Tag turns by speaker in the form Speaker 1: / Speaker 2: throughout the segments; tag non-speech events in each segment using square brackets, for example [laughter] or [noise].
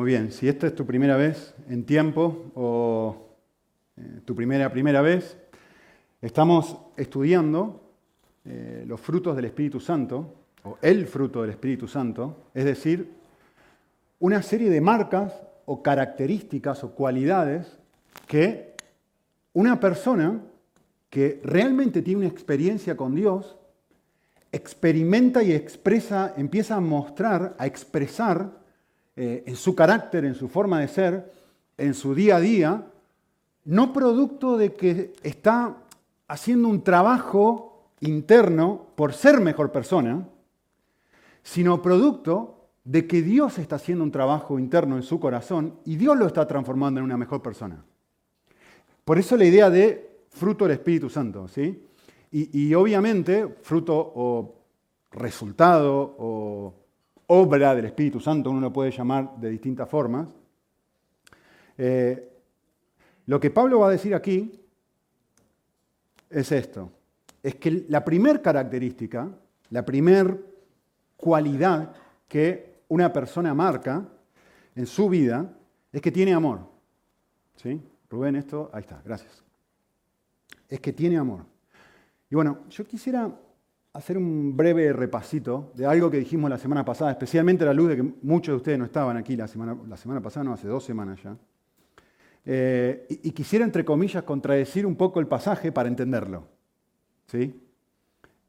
Speaker 1: Muy bien, si esta es tu primera vez en tiempo o eh, tu primera primera vez, estamos estudiando eh, los frutos del Espíritu Santo, o el fruto del Espíritu Santo, es decir, una serie de marcas o características o cualidades que una persona que realmente tiene una experiencia con Dios experimenta y expresa, empieza a mostrar, a expresar eh, en su carácter, en su forma de ser, en su día a día, no producto de que está haciendo un trabajo interno por ser mejor persona, sino producto de que Dios está haciendo un trabajo interno en su corazón y Dios lo está transformando en una mejor persona. Por eso la idea de fruto del Espíritu Santo, ¿sí? Y, y obviamente fruto o resultado o obra del Espíritu Santo, uno lo puede llamar de distintas formas. Eh, lo que Pablo va a decir aquí es esto, es que la primer característica, la primer cualidad que una persona marca en su vida es que tiene amor. ¿Sí? Rubén, esto, ahí está, gracias. Es que tiene amor. Y bueno, yo quisiera hacer un breve repasito de algo que dijimos la semana pasada, especialmente a la luz de que muchos de ustedes no estaban aquí la semana, la semana pasada, no, hace dos semanas ya. Eh, y, quisiera, entre comillas, contradecir un poco el pasaje para entenderlo. ¿sí?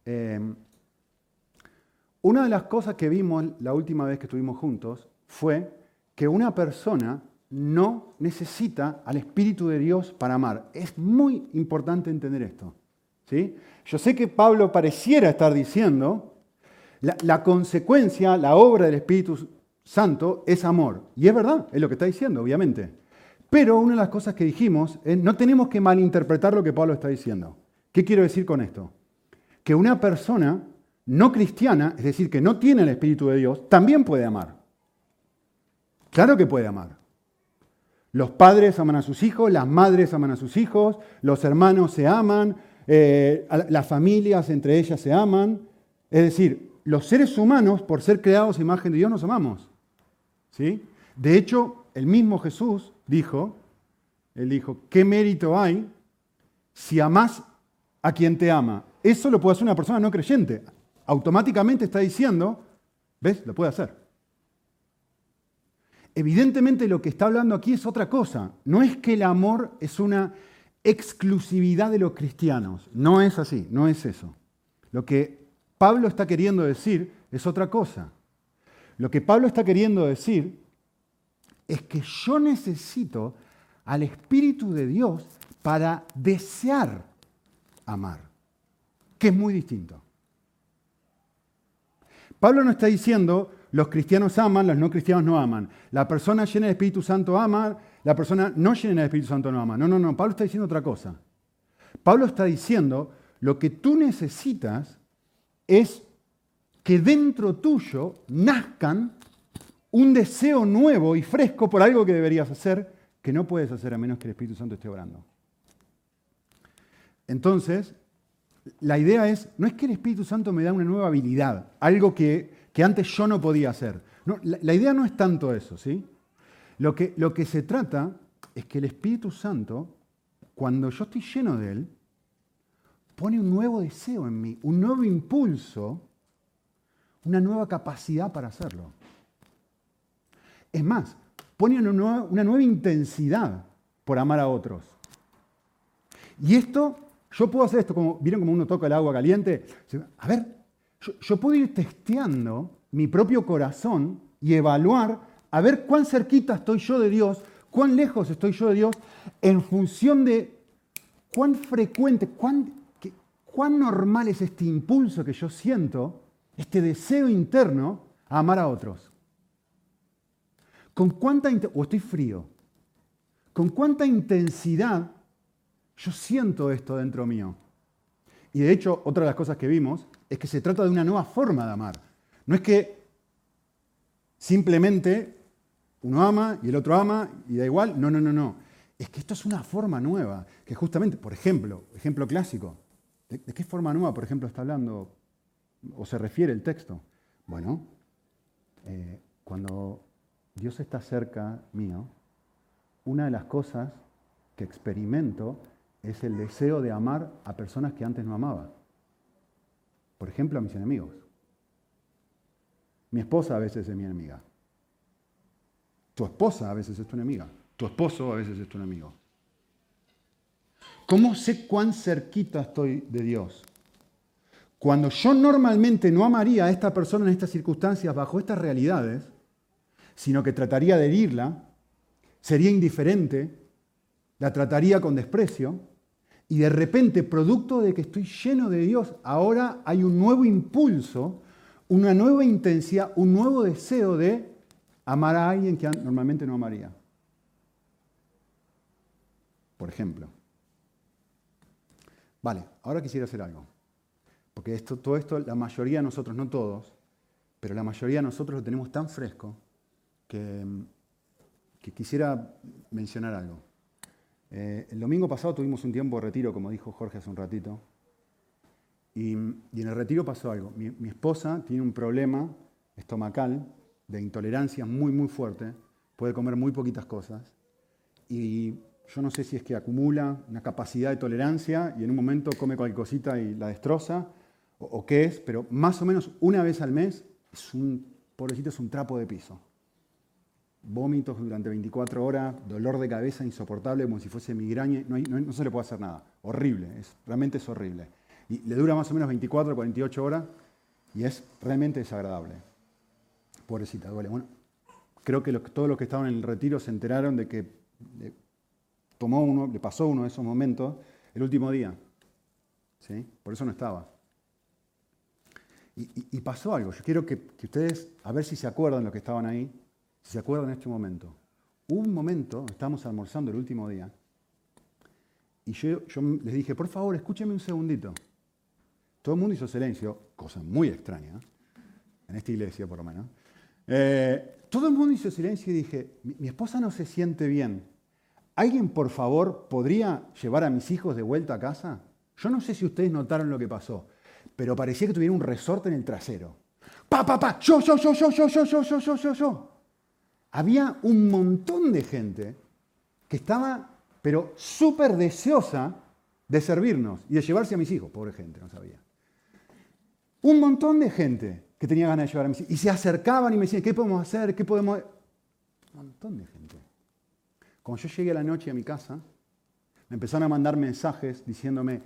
Speaker 1: Eh, una de las cosas que vimos la última vez que estuvimos juntos fue que una persona no necesita al Espíritu de Dios para amar. Es muy importante entender esto. Yo sé que Pablo pareciera estar diciendo, la, consecuencia, la obra del Espíritu Santo es amor. Y es verdad, es lo que está diciendo, obviamente. Pero una de las cosas que dijimos es, no tenemos que malinterpretar lo que Pablo está diciendo. ¿Qué quiero decir con esto? Que una persona no cristiana, es decir, que no tiene el Espíritu de Dios, también puede amar. Claro que puede amar. Los padres aman a sus hijos, las madres aman a sus hijos, los hermanos se aman, eh, las familias entre ellas se aman. Es decir, los seres humanos, por ser creados imagen de Dios, nos amamos. ¿Sí? De hecho, el mismo Jesús dijo, él dijo, ¿qué mérito hay si amás a quien te ama? Eso lo puede hacer una persona no creyente. Automáticamente está diciendo, ¿ves? Lo puede hacer. Evidentemente lo que está hablando aquí es otra cosa. No es que el amor es una exclusividad de los cristianos. No es así, no es eso. Lo que Pablo está queriendo decir es otra cosa. Lo que Pablo está queriendo decir es que yo necesito al Espíritu de Dios para desear amar, que es muy distinto. Pablo no está diciendo los cristianos aman, los no cristianos no aman. La persona llena del Espíritu Santo ama, la persona no llena del Espíritu Santo no ama. No, no, no. Pablo está diciendo otra cosa. Pablo está diciendo lo que tú necesitas es que dentro tuyo nazcan un deseo nuevo y fresco por algo que deberías hacer que no puedes hacer a menos que el Espíritu Santo esté orando. Entonces, la idea es, no es que el Espíritu Santo me da una nueva habilidad, algo que que antes yo no podía hacer. la, idea no es tanto eso, ¿sí? Lo que, lo que se trata es que el Espíritu Santo, cuando yo estoy lleno de Él, pone un nuevo deseo en mí, un nuevo impulso, una nueva capacidad para hacerlo. Es más, pone una nueva, una nueva intensidad por amar a otros. Y esto, yo puedo hacer esto como, ¿vieron como uno toca el agua caliente? A ver, yo, puedo ir testeando mi propio corazón y evaluar a ver cuán cerquita estoy yo de Dios, cuán lejos estoy yo de Dios, en función de cuán frecuente, cuán, cuán normal es este impulso que yo siento, este deseo interno a amar a otros. Con cuánta o estoy frío, con cuánta intensidad yo siento esto dentro mío. Y de hecho, otra de las cosas que vimos es que se trata de una nueva forma de amar. No es que simplemente uno ama y el otro ama y da igual. No, no, no, no. Es que esto es una forma nueva, que justamente, por ejemplo, ejemplo clásico, ¿de, qué forma nueva, por ejemplo, está hablando o se refiere el texto? Bueno, eh, cuando Dios está cerca mío, una de las cosas que experimento es el deseo de amar a personas que antes no amaba. Por ejemplo, a mis enemigos. Mi esposa a veces es mi enemiga. Tu esposa a veces es tu enemiga. Tu esposo a veces es tu enemigo. ¿Cómo sé cuán cerquita estoy de Dios? Cuando yo normalmente no amaría a esta persona en estas circunstancias, bajo estas realidades, sino que trataría de herirla, sería indiferente, la trataría con desprecio, y de repente, producto de que estoy lleno de Dios, ahora hay un nuevo impulso, una nueva intensidad, un nuevo deseo de amar a alguien que normalmente no amaría. Por ejemplo. Vale, ahora quisiera hacer algo. Porque esto, todo esto, la mayoría de nosotros, no todos, pero la mayoría de nosotros lo tenemos tan fresco que, quisiera mencionar algo. Eh, el domingo pasado tuvimos un tiempo de retiro, como dijo Jorge hace un ratito, y, en el retiro pasó algo. Mi, esposa tiene un problema estomacal de intolerancia muy, muy fuerte, puede comer muy poquitas cosas, y yo no sé si es que acumula una capacidad de tolerancia y en un momento come cualquier cosita y la destroza, o, qué es, pero más o menos una vez al mes es un, pobrecito, es un trapo de piso. Vómitos durante 24 horas, dolor de cabeza insoportable, como si fuese migraña, no, no, se le puede hacer nada. Horrible, es, realmente es horrible. Y le dura más o menos 24 o 48 horas y es realmente desagradable. Pobrecita, duele. Bueno, creo que todos los que estaban en el retiro se enteraron de que tomó uno, le pasó uno de esos momentos el último día. ¿Sí? Por eso no estaba. Y, pasó algo. Yo quiero que, ustedes, a ver si se acuerdan lo que estaban ahí, si se acuerdan en este momento. Hubo un momento, estábamos almorzando el último día, y yo, les dije, por favor, escúcheme un segundito. Todo el mundo hizo silencio, cosa muy extraña, en esta iglesia por lo menos. Eh, todo el mundo hizo silencio y dije, mi esposa no se siente bien. ¿Alguien, por favor, podría llevar a mis hijos de vuelta a casa? Yo no sé si ustedes notaron lo que pasó, pero parecía que tuviera un resorte en el trasero. ¡Pa, pa, pa! ¡Yo, yo, yo, yo, yo, yo, yo, yo, yo, yo, yo! Había un montón de gente que estaba, pero súper deseosa de servirnos y de llevarse a mis hijos. Pobre gente, no sabía. Un montón de gente que tenía ganas de llevar a mis hijos. Y se acercaban y me decían, ¿qué podemos hacer? ¿Qué podemos...? Un montón de gente. Cuando yo llegué a la noche a mi casa, me empezaron a mandar mensajes diciéndome,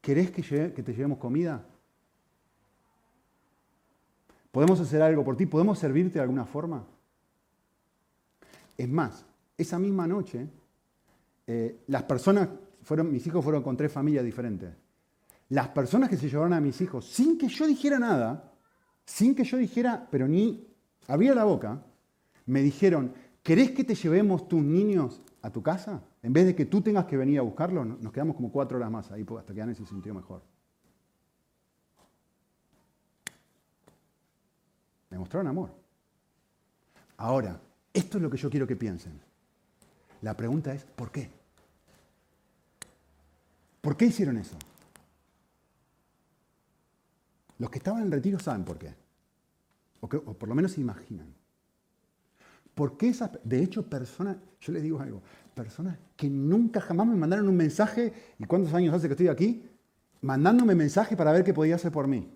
Speaker 1: ¿querés que, te llevemos comida? ¿Podemos hacer algo por ti? ¿Podemos servirte de alguna forma? Es más, esa misma noche, eh, las personas, fueron, mis hijos fueron con tres familias diferentes. Las personas que se llevaron a mis hijos, sin que yo dijera nada, sin que yo dijera, pero ni abría la boca, me dijeron, ¿Querés que te llevemos tus niños a tu casa? En vez de que tú tengas que venir a buscarlos, nos quedamos como cuatro horas más ahí hasta que Anne se sintió mejor. Me mostraron amor. Ahora, esto es lo que yo quiero que piensen. La pregunta es, ¿por qué? ¿Por qué hicieron eso? Los que estaban en retiro saben por qué. O, por lo menos se imaginan. ¿Por qué esas, de hecho, personas, yo les digo algo, personas que nunca jamás me mandaron un mensaje, ¿y cuántos años hace que estoy aquí? Mandándome mensaje para ver qué podía hacer por mí.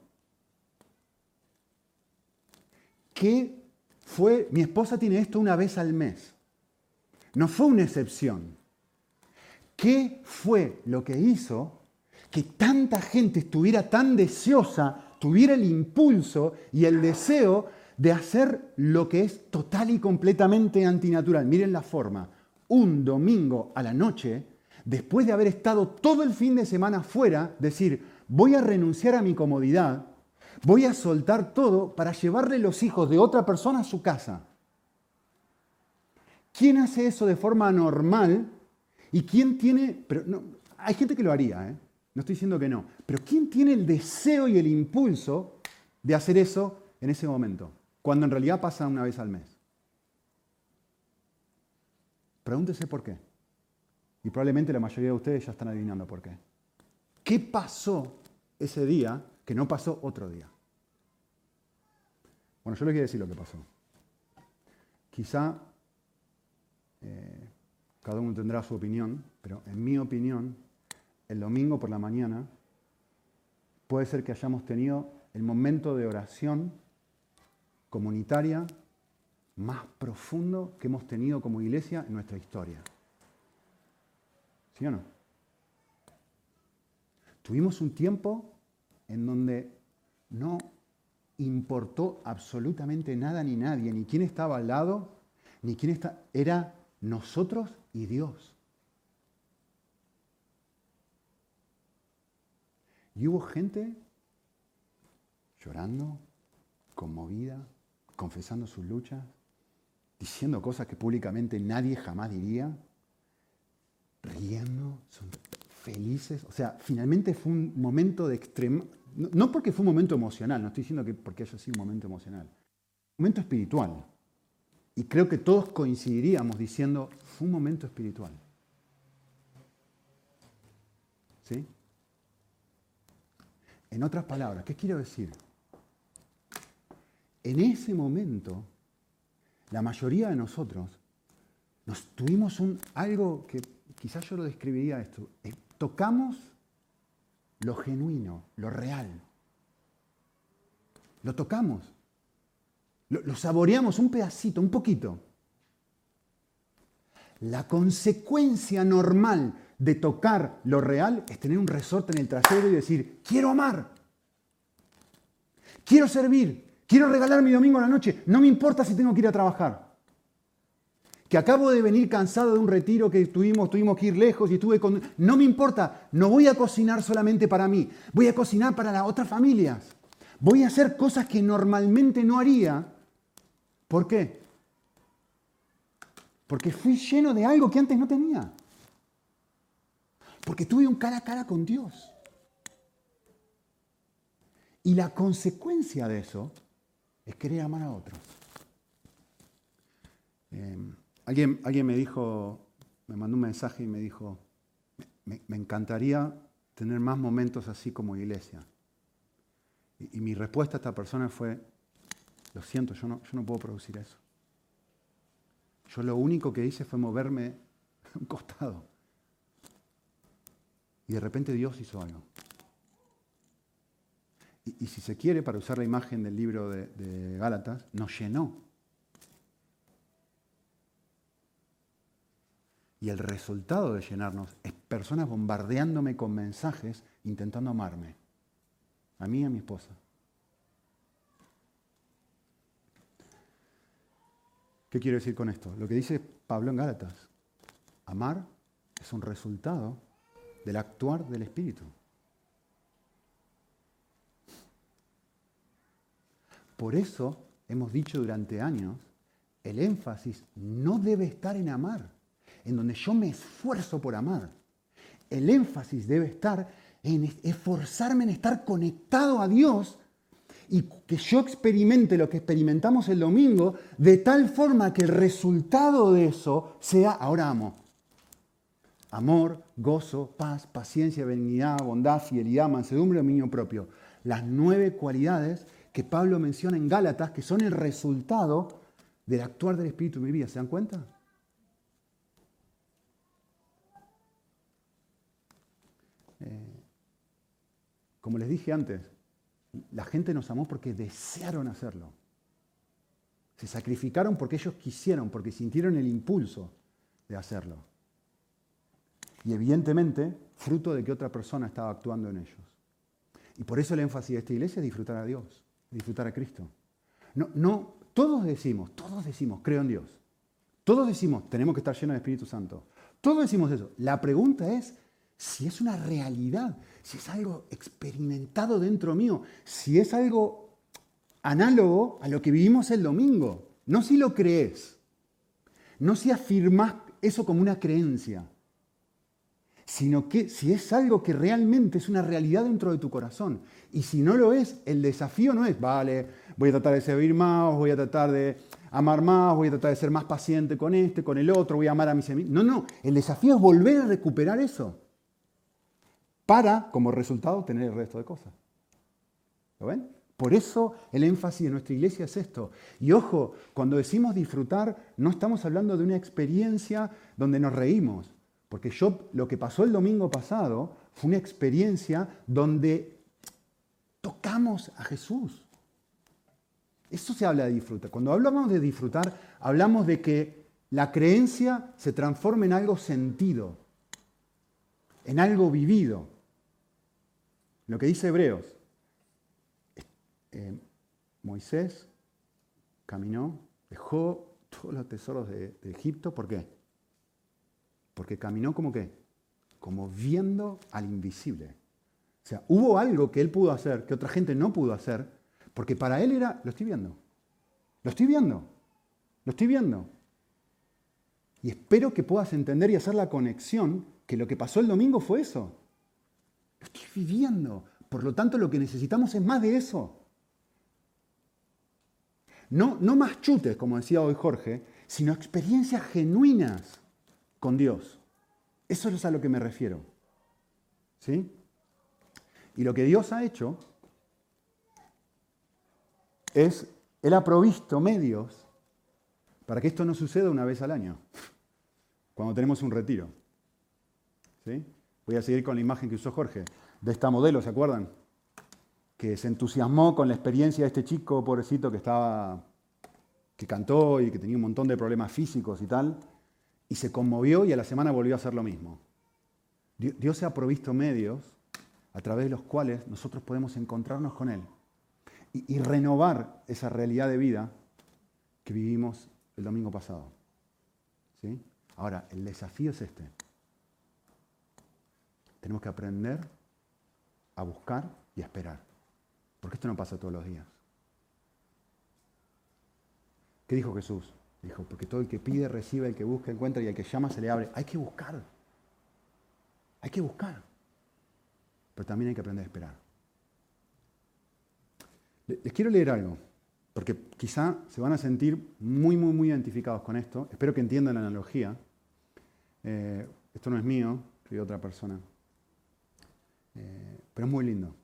Speaker 1: ¿Qué fue? Mi esposa tiene esto una vez al mes. No fue una excepción. ¿Qué fue lo que hizo que tanta gente estuviera tan deseosa, tuviera el impulso y el deseo de hacer lo que es total y completamente antinatural. Miren la forma. Un domingo a la noche, después de haber estado todo el fin de semana fuera, decir, voy a renunciar a mi comodidad, voy a soltar todo para llevarle los hijos de otra persona a su casa. ¿Quién hace eso de forma normal? ¿Y quién tiene... Pero no, hay gente que lo haría, ¿eh? No estoy diciendo que no, pero ¿quién tiene el deseo y el impulso de hacer eso en ese momento? cuando en realidad pasa una vez al mes. Pregúntese por qué. Y probablemente la mayoría de ustedes ya están adivinando por qué. ¿Qué pasó ese día que no pasó otro día? Bueno, yo les voy a decir lo que pasó. quizá eh, cada uno tendrá su opinión, pero en mi opinión, el domingo por la mañana puede ser que hayamos tenido el momento de oración comunitaria más profundo que hemos tenido como iglesia en nuestra historia. ¿Sí o no? Tuvimos un tiempo en donde no importó absolutamente nada ni nadie, ni quién estaba al lado, ni quién está, era nosotros y Dios. Y hubo gente llorando, conmovida, confesando sus luchas, diciendo cosas que públicamente nadie jamás diría, riendo, son felices. O sea, finalmente fue un momento de extrema... No porque fue un momento emocional, no estoy diciendo que porque haya sido un momento emocional. Un momento espiritual. Y creo que todos coincidiríamos diciendo, fue un momento espiritual. ¿Sí? En otras palabras, ¿qué quiero decir? En ese momento, la mayoría de nosotros nos tuvimos un, algo que quizás yo lo describiría esto, eh, tocamos lo genuino, lo real. Lo tocamos. Lo, saboreamos un pedacito, un poquito. La consecuencia normal de tocar lo real es tener un resorte en el trasero y decir, quiero amar, quiero servir, quiero regalar mi domingo a la noche, no me importa si tengo que ir a trabajar. Que acabo de venir cansado de un retiro que tuvimos, tuvimos que ir lejos y estuve con... No me importa, no voy a cocinar solamente para mí, voy a cocinar para las otras familias. Voy a hacer cosas que normalmente no haría ¿Por qué? Porque fui lleno de algo que antes no tenía. Porque tuve un cara a cara con Dios. Y la consecuencia de eso es querer amar a otros. Em, alguien, alguien, me dijo, me mandó un mensaje y me dijo, me, encantaría tener más momentos así como iglesia. y mi respuesta a esta persona fue, lo siento, yo no, yo no puedo producir eso. Yo lo único que hice fue moverme [laughs] un costado. Y de repente Dios hizo algo. Y, si se quiere, para usar la imagen del libro de, de Gálatas, nos llenó. Y el resultado de llenarnos es personas bombardeándome con mensajes intentando amarme. A mí y a mi esposa. ¿Qué quiero decir con esto? Lo que dice Pablo en Gálatas. Amar es un resultado del actuar del Espíritu. Por eso hemos dicho durante años, el énfasis no debe estar en amar, en donde yo me esfuerzo por amar. El énfasis debe estar en esforzarme en estar conectado a Dios y que yo experimente lo que experimentamos el domingo de tal forma que el resultado de eso sea, ahora amo. Amor, gozo, paz, paciencia, benignidad, bondad, fidelidad, mansedumbre, dominio propio. Las nueve cualidades que Pablo menciona en Gálatas que son el resultado del actuar del Espíritu en mi vida. ¿Se dan cuenta? Eh, como les dije antes, la gente nos amó porque desearon hacerlo. Se sacrificaron porque ellos quisieron, porque sintieron el impulso de hacerlo. Y evidentemente, fruto de que otra persona estaba actuando en ellos. Y por eso el énfasis de esta iglesia es disfrutar a Dios, disfrutar a Cristo. No, no, todos decimos, todos decimos, creo en Dios. Todos decimos, tenemos que estar llenos de Espíritu Santo. Todos decimos eso. La pregunta es, si es una realidad, si es algo experimentado dentro mío, si es algo análogo a lo que vivimos el domingo. No si lo crees, no si afirmas eso como una creencia, sino que si es algo que realmente es una realidad dentro de tu corazón. Y si no lo es, el desafío no es, vale, voy a tratar de servir más, voy a tratar de amar más, voy a tratar de ser más paciente con este, con el otro, voy a amar a mis amigos. No, no, el desafío es volver a recuperar eso para, como resultado, tener el resto de cosas. ¿Lo ven? Por eso el énfasis de nuestra iglesia es esto. Y ojo, cuando decimos disfrutar, no estamos hablando de una experiencia donde nos reímos. Porque yo, lo que pasó el domingo pasado fue una experiencia donde tocamos a Jesús. Eso se habla de disfrutar. Cuando hablamos de disfrutar, hablamos de que la creencia se transforma en algo sentido, en algo vivido. Lo que dice Hebreos, eh, Moisés caminó, dejó todos los tesoros de, de Egipto, ¿por qué? Porque caminó como qué? Como viendo al invisible. O sea, hubo algo que él pudo hacer que otra gente no pudo hacer, porque para él era, lo estoy viendo, lo estoy viendo, lo estoy viendo. Y espero que puedas entender y hacer la conexión que lo que pasó el domingo fue eso. Lo estoy viviendo. Por lo tanto, lo que necesitamos es más de eso. No, no más chutes, como decía hoy Jorge, sino experiencias genuinas con Dios. Eso es a lo que me refiero. ¿Sí? Y lo que Dios ha hecho es, Él ha provisto medios para que esto no suceda una vez al año, cuando tenemos un retiro. ¿Sí? Voy a seguir con la imagen que usó Jorge, de esta modelo, ¿se acuerdan? que se entusiasmó con la experiencia de este chico pobrecito que estaba, que cantó y que tenía un montón de problemas físicos y tal, y se conmovió y a la semana volvió a hacer lo mismo. Dios se ha provisto medios a través de los cuales nosotros podemos encontrarnos con Él y, y renovar esa realidad de vida que vivimos el domingo pasado. ¿Sí? Ahora, el desafío es este. Tenemos que aprender a buscar y a esperar. Porque esto no pasa todos los días. ¿Qué dijo Jesús? Dijo, porque todo el que pide, recibe, el que busca, encuentra y el que llama, se le abre. Hay que buscar. Hay que buscar. Pero también hay que aprender a esperar. Les quiero leer algo, porque quizá se van a sentir muy, muy, muy identificados con esto. Espero que entiendan la analogía. Eh, esto no es mío, soy de otra persona. Eh, pero es muy lindo.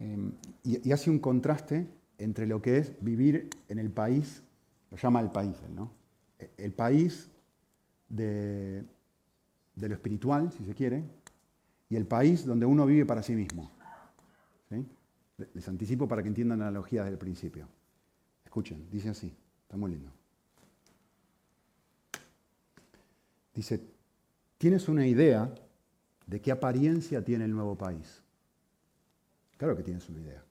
Speaker 1: Em, y, hace un contraste entre lo que es vivir en el país, lo llama el país, ¿no? El país de, lo espiritual, si se quiere, y el país donde uno vive para sí mismo. Les anticipo para que entiendan la analogía desde el principio. Escuchen, dice así, está muy lindo. Dice, ¿tienes una idea de qué apariencia tiene el nuevo país? Claro que tienes una idea.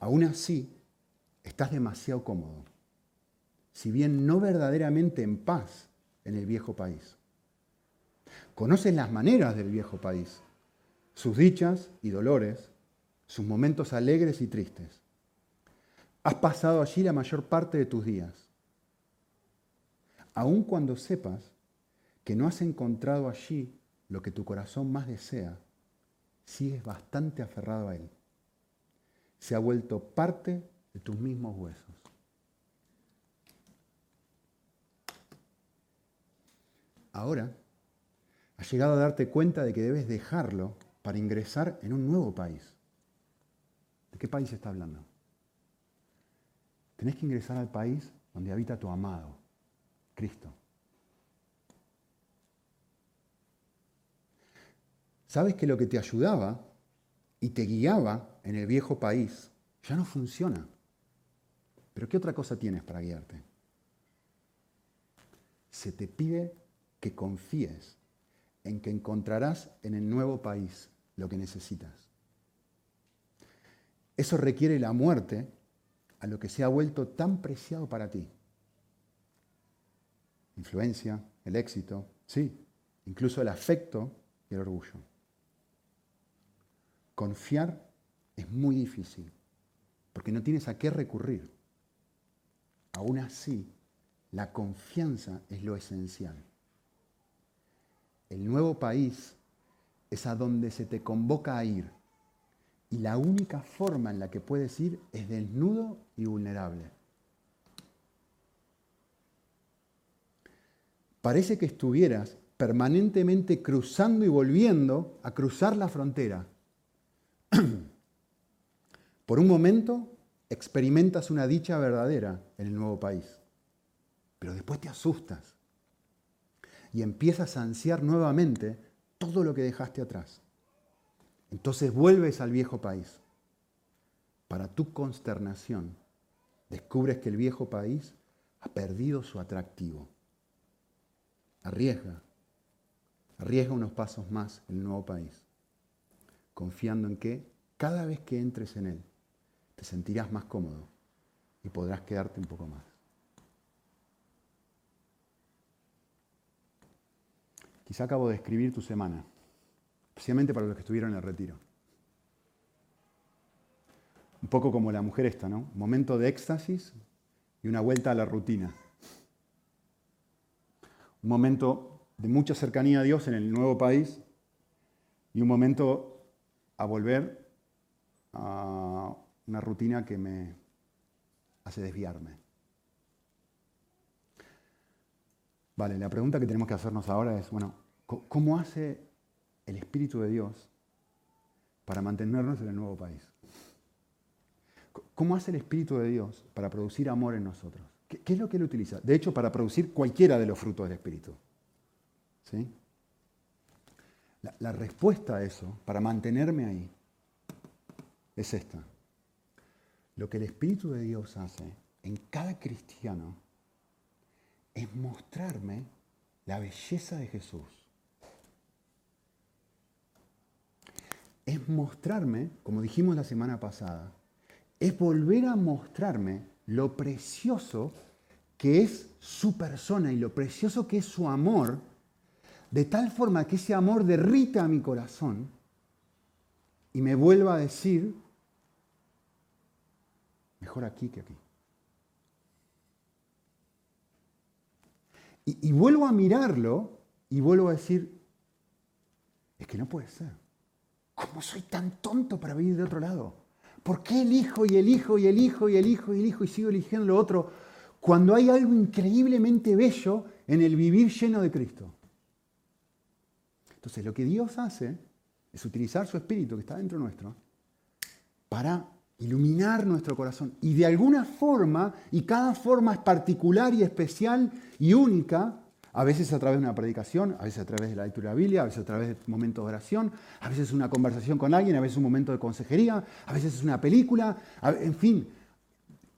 Speaker 1: Aún así, estás demasiado cómodo, si bien no verdaderamente en paz en el viejo país. Conoces las maneras del viejo país, sus dichas y dolores, sus momentos alegres y tristes. Has pasado allí la mayor parte de tus días. Aun cuando sepas que no has encontrado allí lo que tu corazón más desea, sigues bastante aferrado a Él. Se ha vuelto parte tus mismos huesos. Ahora, has llegado a darte cuenta de que debes dejarlo para ingresar en un nuevo país. ¿De qué país está hablando? Tenés que ingresar al país donde habita tu amado, Cristo. sabes que lo que te ayudaba y te guiaba en el viejo país ya no funciona. Pero ¿qué otra cosa tienes para guiarte? Se te pide que confíes en que encontrarás en el nuevo país lo que necesitas. Eso requiere la muerte a lo que se ha vuelto tan preciado para ti. Influencia, el éxito, sí, incluso el afecto y el orgullo. Confiar es muy difícil, porque no tienes a qué recurrir. Aún así, la confianza es lo esencial. El nuevo país es a donde se te convoca a ir. Y la única forma en la que puedes ir es desnudo y vulnerable. Parece que estuvieras permanentemente cruzando y volviendo a cruzar la frontera [clears throat] Por un momento experimentas una dicha verdadera en el nuevo país, pero después te asustas y empiezas a ansiar nuevamente todo lo que dejaste atrás. Entonces vuelves al viejo país. Para tu consternación, descubres que el viejo país ha perdido su atractivo. Arriesga, arriesga unos pasos más el nuevo país, confiando en que cada vez que entres en él, te sentirás más cómodo y podrás quedarte un poco más. Quizá acabo de escribir tu semana, especialmente para los que estuvieron en el retiro. Un poco como la mujer esta, ¿no? Un momento de éxtasis y una vuelta a la rutina. Un momento de mucha cercanía a Dios en el nuevo país y un momento a volver a una rutina que me hace desviarme. Vale, la pregunta que tenemos que hacernos ahora es, bueno, ¿cómo hace el Espíritu de Dios para mantenernos en el nuevo país? ¿Cómo hace el Espíritu de Dios para producir amor en nosotros? ¿Qué, es lo que Él utiliza? De hecho, para producir cualquiera de los frutos del Espíritu. ¿Sí? La, la respuesta a eso, para mantenerme ahí, es esta. Lo que el Espíritu de Dios hace en cada cristiano es mostrarme la belleza de Jesús. Es mostrarme, como dijimos la semana pasada, es volver a mostrarme lo precioso que es su persona y lo precioso que es su amor, de tal forma que ese amor derrita mi corazón y me vuelva a decir, mejor aquí que aquí. Y, vuelvo a mirarlo y vuelvo a decir, es que no puede ser. ¿Cómo soy tan tonto para vivir de otro lado? ¿Por qué elijo y elijo y elijo y elijo y elijo y sigo eligiendo lo otro cuando hay algo increíblemente bello en el vivir lleno de Cristo? Entonces lo que Dios hace es utilizar su espíritu que está dentro nuestro para iluminar nuestro corazón. Y de alguna forma, y cada forma es particular y especial y única, a veces a través de una predicación, a veces a través de la lectura de la Biblia, a veces a través de momentos de oración, a veces una conversación con alguien, a veces un momento de consejería, a veces es una película, en fin,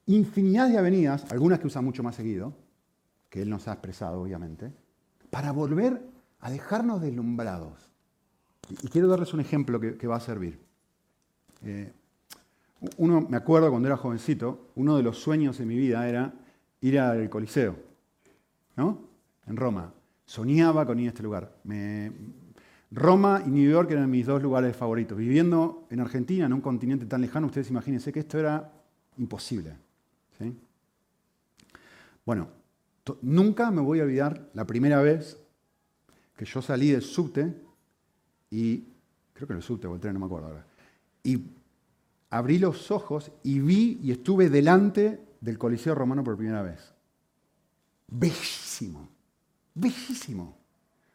Speaker 1: infinidad de avenidas, algunas que usa mucho más seguido, que él nos ha expresado obviamente, para volver a dejarnos deslumbrados. Y quiero darles un ejemplo que, va a servir. Eh, uno, me acuerdo cuando era jovencito, uno de los sueños de mi vida era ir al Coliseo, ¿no? En Roma. Soñaba con ir a este lugar. Roma y New York eran mis dos lugares favoritos. Viviendo en Argentina, en un continente tan lejano, ustedes imagínense que esto era imposible. Bueno, nunca me voy a olvidar la primera vez que yo salí del subte y, creo que el subte o el tren, no me acuerdo ahora, y abrí los ojos y vi y estuve delante del Coliseo Romano por primera vez. Bellísimo, bellísimo.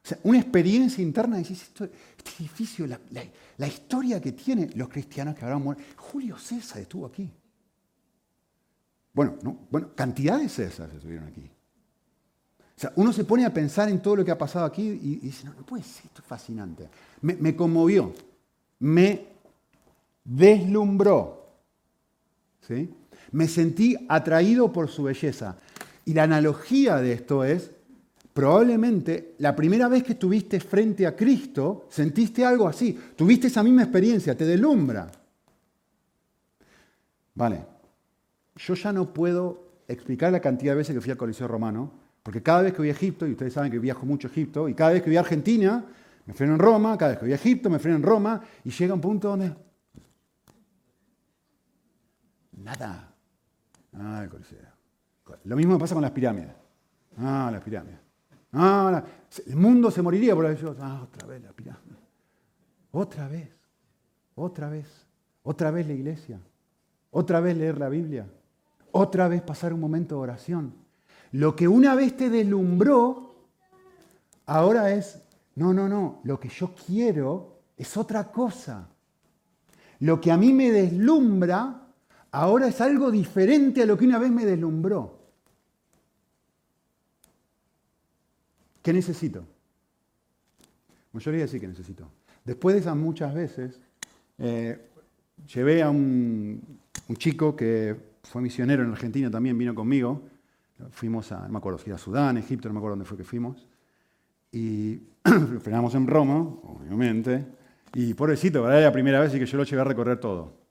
Speaker 1: O sea, una experiencia interna, decís, esto, este edificio, la, historia que tiene los cristianos que habrán muerto. Julio César estuvo aquí. Bueno, no, bueno, cantidad de César estuvieron aquí. O sea, uno se pone a pensar en todo lo que ha pasado aquí y, dice, no, no puede ser, esto es fascinante. Me conmovió, me deslumbró. ¿Sí? Me sentí atraído por su belleza. Y la analogía de esto es, probablemente la primera vez que estuviste frente a Cristo, sentiste algo así, tuviste esa misma experiencia, te deslumbra. Vale, yo ya no puedo explicar la cantidad de veces que fui al Coliseo Romano, porque cada vez que voy a Egipto, y ustedes saben que viajo mucho a Egipto, y cada vez que voy a Argentina, me freno en Roma, cada vez que voy a Egipto, me freno en Roma, y llega un punto donde Nada. Ah, el Coliseo. Lo mismo pasa con las pirámides. Ah, las pirámides. Ah, el mundo se moriría por ellos. Ah, otra vez la pirámide. Otra vez. Otra vez. Otra vez la iglesia. Otra vez leer la Biblia. Otra vez pasar un momento de oración. Lo que una vez te deslumbró, ahora es, no, no, no, lo que yo quiero es otra cosa. Lo que a mí me deslumbra ahora es algo diferente a lo que una vez me deslumbró. ¿Qué necesito? Bueno, yo le decir que necesito. Después de esas muchas veces, eh, llevé a un, chico que fue misionero en Argentina también, vino conmigo. Fuimos a, no me acuerdo si era Sudán, Egipto, no me acuerdo dónde fue que fuimos. Y [clears throat] frenamos en Roma, obviamente. Y pobrecito, era la primera vez y que yo lo llevé a recorrer todo.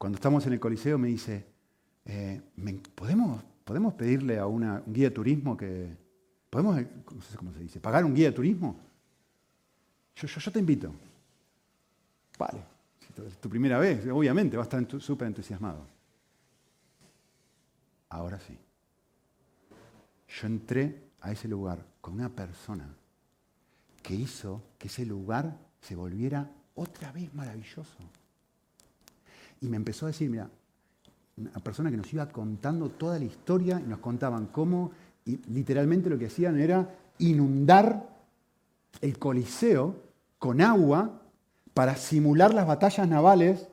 Speaker 1: Cuando estamos en el Coliseo me dice, eh, ¿podemos, ¿podemos pedirle a un guía de turismo que... ¿Podemos, no sé cómo se dice, pagar un guía de turismo? Yo, yo, te invito. Vale, es tu primera vez, obviamente vas a estar súper entusiasmado. Ahora sí. Yo entré a ese lugar con una persona que hizo que ese lugar se volviera otra vez maravilloso. Y me empezó a decir, mira, una persona que nos iba contando toda la historia y nos contaban cómo, y literalmente lo que hacían era inundar el Coliseo con agua para simular las batallas navales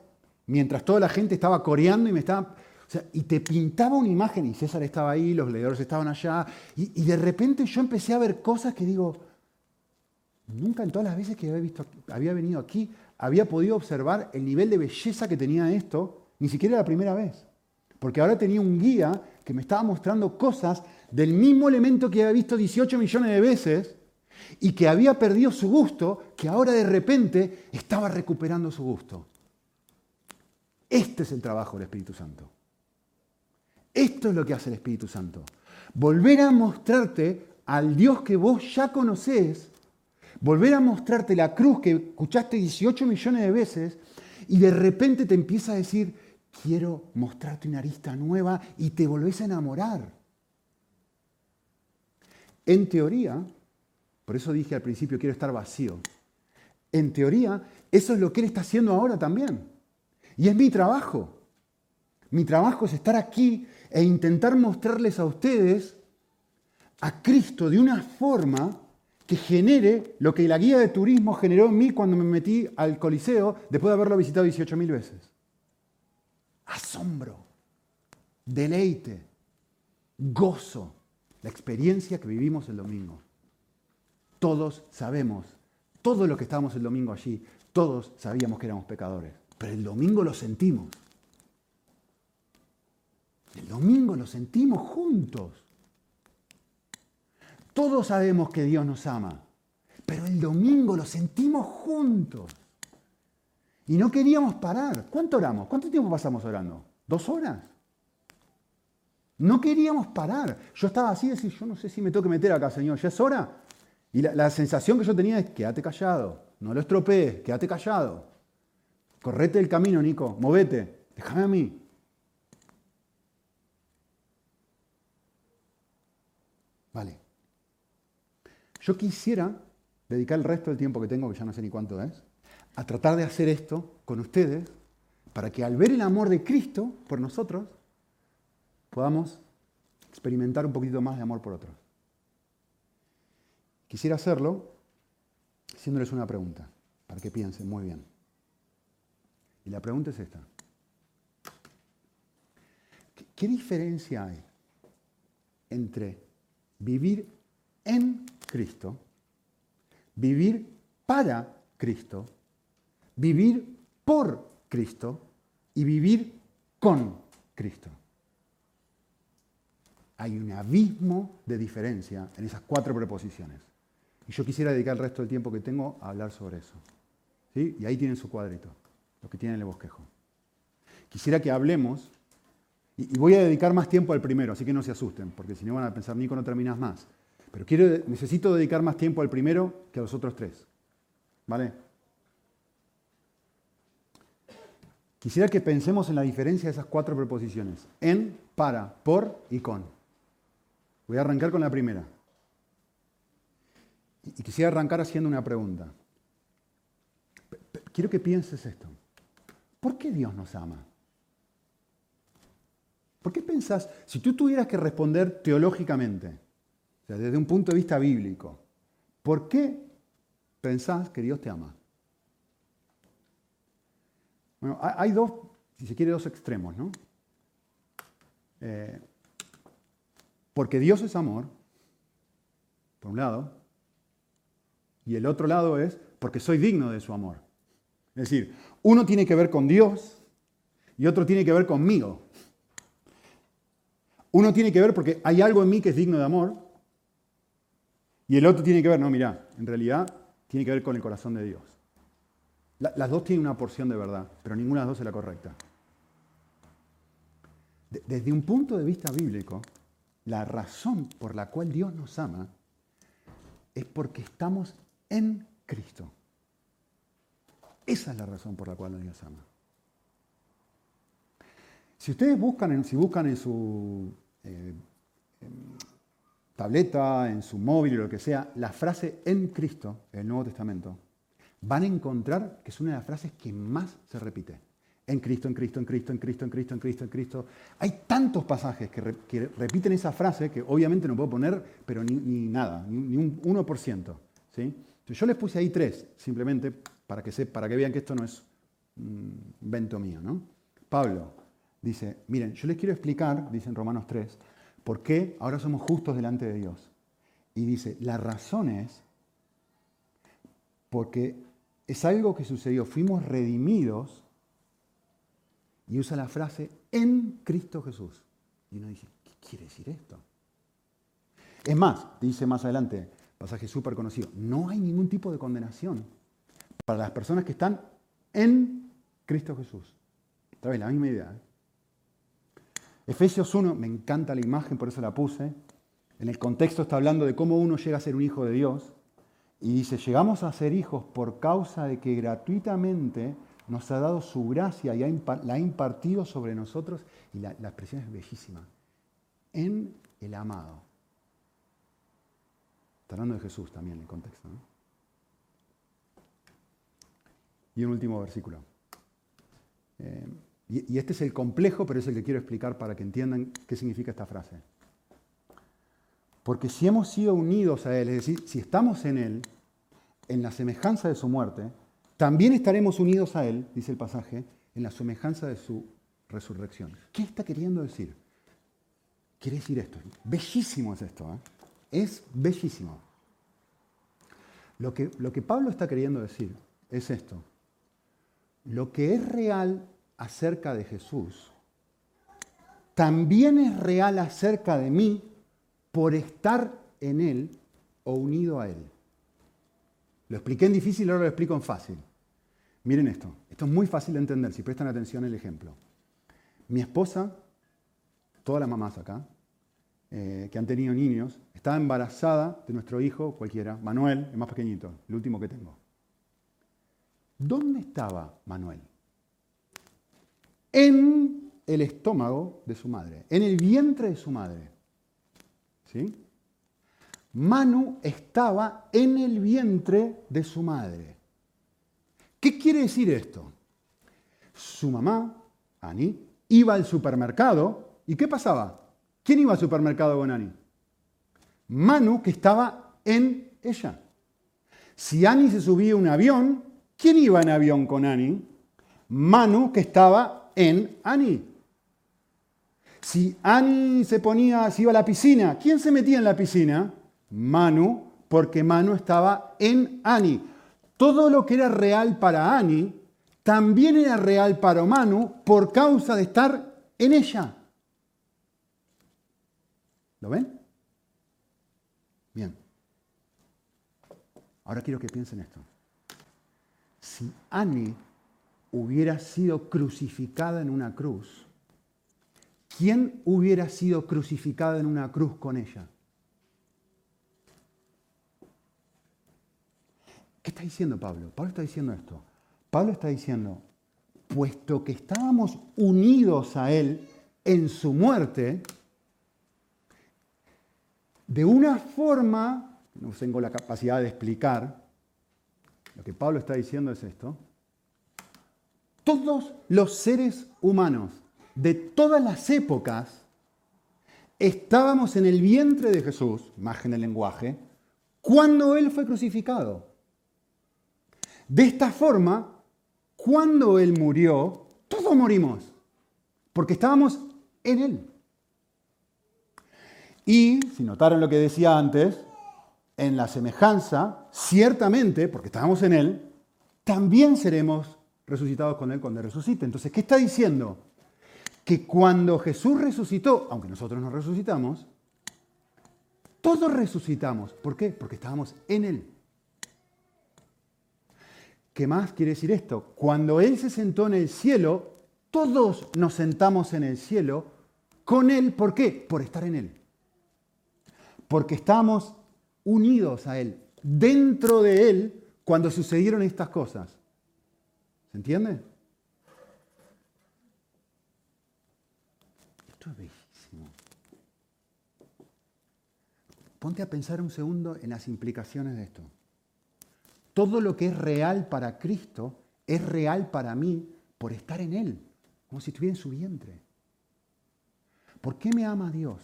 Speaker 1: mientras toda la gente estaba coreando y me estaba... O sea, y te pintaba una imagen, y César estaba ahí, los leedores estaban allá, y, y de repente yo empecé a ver cosas que digo, Nunca en todas las veces que había, visto, había venido aquí había podido observar el nivel de belleza que tenía esto, ni siquiera la primera vez. Porque ahora tenía un guía que me estaba mostrando cosas del mismo elemento que había visto 18 millones de veces y que había perdido su gusto, que ahora de repente estaba recuperando su gusto. Este es el trabajo del Espíritu Santo. Esto es lo que hace el Espíritu Santo. Volver a mostrarte al Dios que vos ya conocés Volver a mostrarte la cruz que escuchaste 18 millones de veces y de repente te empieza a decir, quiero mostrarte una arista nueva y te volvés a enamorar. En teoría, por eso dije al principio, quiero estar vacío. En teoría, eso es lo que Él está haciendo ahora también. Y es mi trabajo. Mi trabajo es estar aquí e intentar mostrarles a ustedes a Cristo de una forma que genere lo que la guía de turismo generó en mí cuando me metí al Coliseo después de haberlo visitado 18.000 veces. Asombro, deleite, gozo, la experiencia que vivimos el domingo. Todos sabemos, todos los que estábamos el domingo allí, todos sabíamos que éramos pecadores, pero el domingo lo sentimos. El domingo lo sentimos juntos. Todos sabemos que Dios nos ama, pero el domingo lo sentimos juntos. Y no queríamos parar. ¿Cuánto oramos? ¿Cuánto tiempo pasamos orando? ¿Dos horas? No queríamos parar. Yo estaba así, decir, yo no sé si me tengo que meter acá, Señor, ¿ya es hora? Y la, sensación que yo tenía es, quédate callado, no lo estropees, quédate callado. Correte el camino, Nico, movete, déjame a mí. Vale. Yo quisiera dedicar el resto del tiempo que tengo, que ya no sé ni cuánto es, a tratar de hacer esto con ustedes, para que al ver el amor de Cristo por nosotros, podamos experimentar un poquito más de amor por otros. Quisiera hacerlo haciéndoles una pregunta, para que piensen muy bien. Y la pregunta es esta. ¿Qué diferencia hay entre vivir en Cristo, vivir para Cristo, vivir por Cristo y vivir con Cristo. Hay un abismo de diferencia en esas cuatro preposiciones. Y yo quisiera dedicar el resto del tiempo que tengo a hablar sobre eso. ¿Sí? Y ahí tienen su cuadrito, lo que tienen el bosquejo. Quisiera que hablemos, y voy a dedicar más tiempo al primero, así que no se asusten, porque si no van a pensar, Nico, no terminas más. Pero necesito dedicar más tiempo al primero que a los otros tres. ¿Vale? Quisiera que pensemos en la diferencia de esas cuatro preposiciones. En, para, por y con. Voy a arrancar con la primera. Y quisiera arrancar haciendo una pregunta. Quiero que pienses esto. ¿Por qué Dios nos ama? ¿Por qué pensás, si tú tuvieras que responder teológicamente, desde un punto de vista bíblico, ¿por qué pensás que Dios te ama? Bueno, hay dos, si se quiere, dos extremos, ¿no? Eh, porque Dios es amor, por un lado, y el otro lado es porque soy digno de su amor. Es decir, uno tiene que ver con Dios y otro tiene que ver conmigo. Uno tiene que ver porque hay algo en mí que es digno de amor y el otro tiene que ver, no, mira, en realidad tiene que ver con el corazón de Dios. las dos tienen una porción de verdad, pero ninguna de las dos es la correcta. desde un punto de vista bíblico, la razón por la cual Dios nos ama es porque estamos en Cristo. Esa es la razón por la cual Dios ama. Si ustedes buscan en, si buscan en su eh, tableta, en su móvil o lo que sea, la frase en Cristo, el Nuevo Testamento, van a encontrar que es una de las frases que más se repite. En Cristo, en Cristo, en Cristo, en Cristo, en Cristo, en Cristo, en Cristo. Hay tantos pasajes que, repiten esa frase que obviamente no puedo poner, pero ni, nada, ni, un 1%. ¿sí? yo les puse ahí tres, simplemente para que, para que vean que esto no es un mío. ¿no? Pablo, dice, miren, yo les quiero explicar, dice en Romanos 3, por qué ahora somos justos delante de Dios. Y dice, la razón es porque es algo que sucedió, fuimos redimidos, y usa la frase en Cristo Jesús. Y uno dice, ¿qué quiere decir esto? Es más, dice más adelante, pasaje súper conocido, no hay ningún tipo de condenación para las personas que están en Cristo Jesús. Otra vez, la misma idea. ¿eh? Efesios 1, me encanta la imagen, por eso la puse. En el contexto está hablando de cómo uno llega a ser un hijo de Dios. Y dice, llegamos a ser hijos por causa de que gratuitamente nos ha dado su gracia y la ha impartido sobre nosotros. Y la, expresión es bellísima. En el amado. Está hablando de Jesús también en el contexto. Y un último versículo. Eh, y, este es el complejo, pero es el que quiero explicar para que entiendan qué significa esta frase. Porque si hemos sido unidos a Él, es decir, si estamos en Él, en la semejanza de su muerte, también estaremos unidos a Él, dice el pasaje, en la semejanza de su resurrección. ¿Qué está queriendo decir? Quiere decir esto. Bellísimo es esto. ¿eh? Es bellísimo. Lo que, lo que Pablo está queriendo decir es esto. Lo que es real acerca de Jesús también es real acerca de mí por estar en Él o unido a Él. Lo expliqué en difícil, ahora lo explico en fácil. Miren esto, esto es muy fácil de entender si prestan atención al ejemplo. Mi esposa, todas las mamás acá, eh, que han tenido niños, estaba embarazada de nuestro hijo, cualquiera, Manuel, el más pequeñito, el último que tengo. ¿Dónde estaba Manuel? En el estómago de su madre, en el vientre de su madre. ¿Sí? Manu estaba en el vientre de su madre. ¿Qué quiere decir esto? Su mamá, Ani, iba al supermercado y ¿qué pasaba? ¿Quién iba al supermercado con Ani? Manu, que estaba en ella. Si Ani se subía un avión, ¿quién iba en avión con Ani? Manu, que estaba en Ani. Si Ani se ponía, si iba a la piscina, ¿quién se metía en la piscina? Manu, porque Manu estaba en Ani. Todo lo que era real para Ani también era real para Manu por causa de estar en ella. ¿Lo ven? Bien. Ahora quiero que piensen esto. Si Ani hubiera sido crucificada en una cruz, ¿quién hubiera sido crucificada en una cruz con ella? ¿Qué está diciendo Pablo? Pablo está diciendo esto. Pablo está diciendo, puesto que estábamos unidos a Él en su muerte, de una forma, no tengo la capacidad de explicar, lo que Pablo está diciendo es esto, todos los seres humanos de todas las épocas estábamos en el vientre de Jesús, imagen del lenguaje, cuando Él fue crucificado. De esta forma, cuando Él murió, todos morimos, porque estábamos en Él. Y, si notaron lo que decía antes, en la semejanza, ciertamente, porque estábamos en Él, también seremos resucitados con Él cuando resucite. Entonces, ¿qué está diciendo? Que cuando Jesús resucitó, aunque nosotros no resucitamos, todos resucitamos. ¿Por qué? Porque estábamos en Él. ¿Qué más quiere decir esto? Cuando Él se sentó en el cielo, todos nos sentamos en el cielo con Él. ¿Por qué? Por estar en Él. Porque estamos unidos a Él, dentro de Él, cuando sucedieron estas cosas. ¿Se entiende? Esto es bellísimo. Ponte a pensar un segundo en las implicaciones de esto. Todo lo que es real para Cristo es real para mí por estar en Él, como si estuviera en su vientre. ¿Por qué me ama Dios?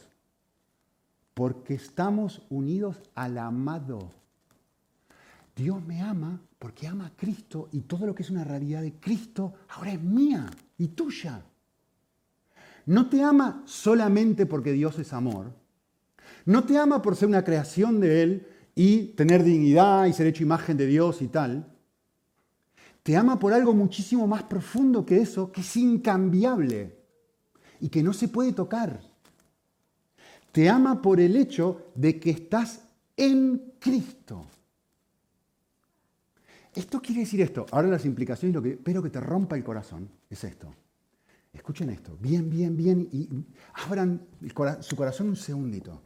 Speaker 1: Porque estamos unidos al amado. Dios me ama porque ama a Cristo y todo lo que es una realidad de Cristo ahora es mía y tuya. No te ama solamente porque Dios es amor. No te ama por ser una creación de Él y tener dignidad y ser hecho imagen de Dios y tal. Te ama por algo muchísimo más profundo que eso, que es incambiable y que no se puede tocar. Te ama por el hecho de que estás en Cristo. Esto quiere decir esto. Ahora las implicaciones, lo que espero que te rompa el corazón, es esto. Escuchen esto, bien, bien, bien, y abran su corazón un segundito.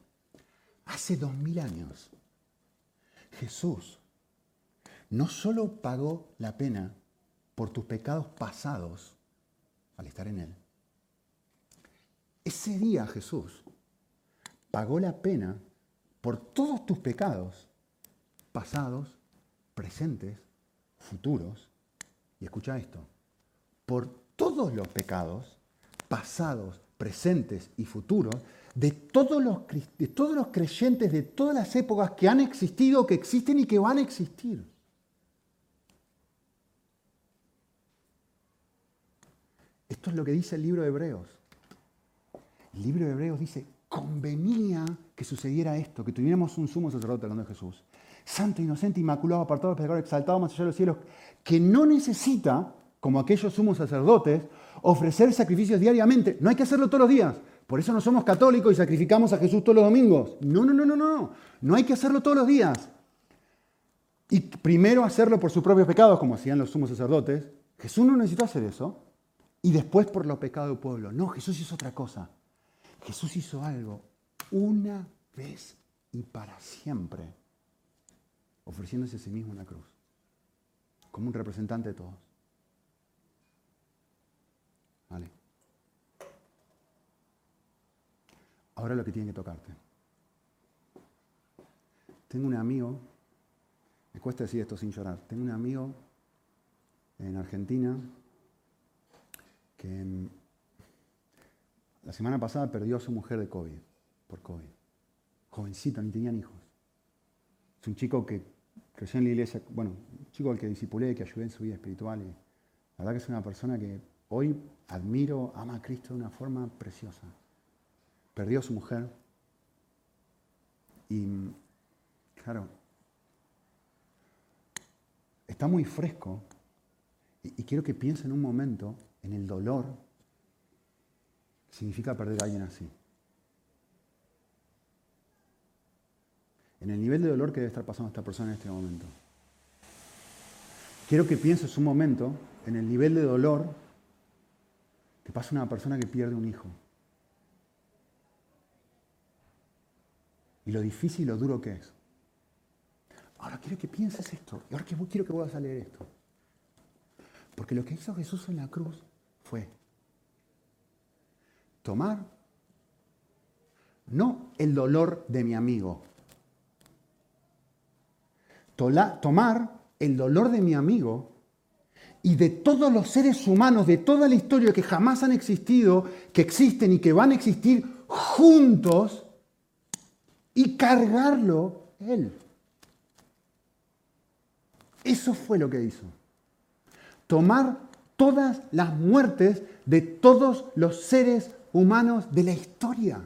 Speaker 1: Hace dos mil años, Jesús no solo pagó la pena por tus pecados pasados al estar en Él. Ese día Jesús pagó la pena por todos tus pecados pasados, presentes futuros, y escucha esto, por todos los pecados, pasados, presentes y futuros, de todos, los, de todos los creyentes de todas las épocas que han existido, que existen y que van a existir. Esto es lo que dice el libro de Hebreos. El libro de Hebreos dice, convenía que sucediera esto, que tuviéramos un sumo sacerdote hablando de Jesús, santo, inocente, inmaculado, apartado del pecador, exaltado más allá de los cielos, que no necesita, como aquellos sumos sacerdotes, ofrecer sacrificios diariamente. No hay que hacerlo todos los días. Por eso no somos católicos y sacrificamos a Jesús todos los domingos. No, no, no, no, no. No hay que hacerlo todos los días. Y primero hacerlo por sus propios pecados, como hacían los sumos sacerdotes. Jesús no necesitó hacer eso. Y después por los pecados del pueblo. No, Jesús hizo otra cosa. Jesús hizo algo una vez y para siempre ofreciéndose a sí mismo en la cruz, como un representante de todos. ¿Vale? Ahora lo que tiene que tocarte. Tengo un amigo, me cuesta decir esto sin llorar, tengo un amigo en Argentina que la semana pasada perdió a su mujer de COVID, por COVID. Jovencito, ni tenían hijos. Es un chico que creció en la iglesia, bueno, un chico al que disipulé, que ayudé en su vida espiritual. La verdad que es una persona que hoy admiro, ama a Cristo de una forma preciosa. Perdió a su mujer. Y, claro, está muy fresco. Y, quiero que piensen un momento en el dolor significa perder a alguien así. En el nivel de dolor que debe estar pasando esta persona en este momento. Quiero que pienses un momento en el nivel de dolor que pasa una persona que pierde un hijo. Y lo difícil y lo duro que es. Ahora quiero que pienses esto. Y ahora quiero que vuelvas a leer esto. Porque lo que hizo Jesús en la cruz fue tomar no el dolor de mi amigo, tomar el dolor de mi amigo y de todos los seres humanos, de toda la historia que jamás han existido, que existen y que van a existir juntos, y cargarlo él. Eso fue lo que hizo. Tomar todas las muertes de todos los seres humanos de la historia.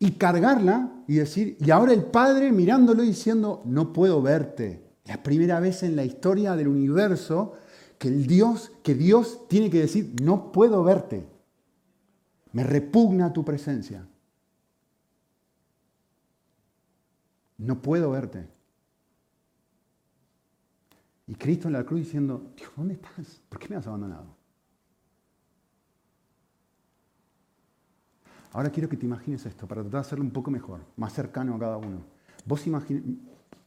Speaker 1: y cargarla y decir, y ahora el Padre mirándolo y diciendo, no puedo verte. La primera vez en la historia del universo que el Dios, que Dios tiene que decir, no puedo verte. Me repugna tu presencia. No puedo verte. Y Cristo en la cruz diciendo, Dios, ¿dónde estás? ¿Por qué me has abandonado? Ahora quiero que te imagines esto para tratar de hacerlo un poco mejor, más cercano a cada uno. Vos imagines,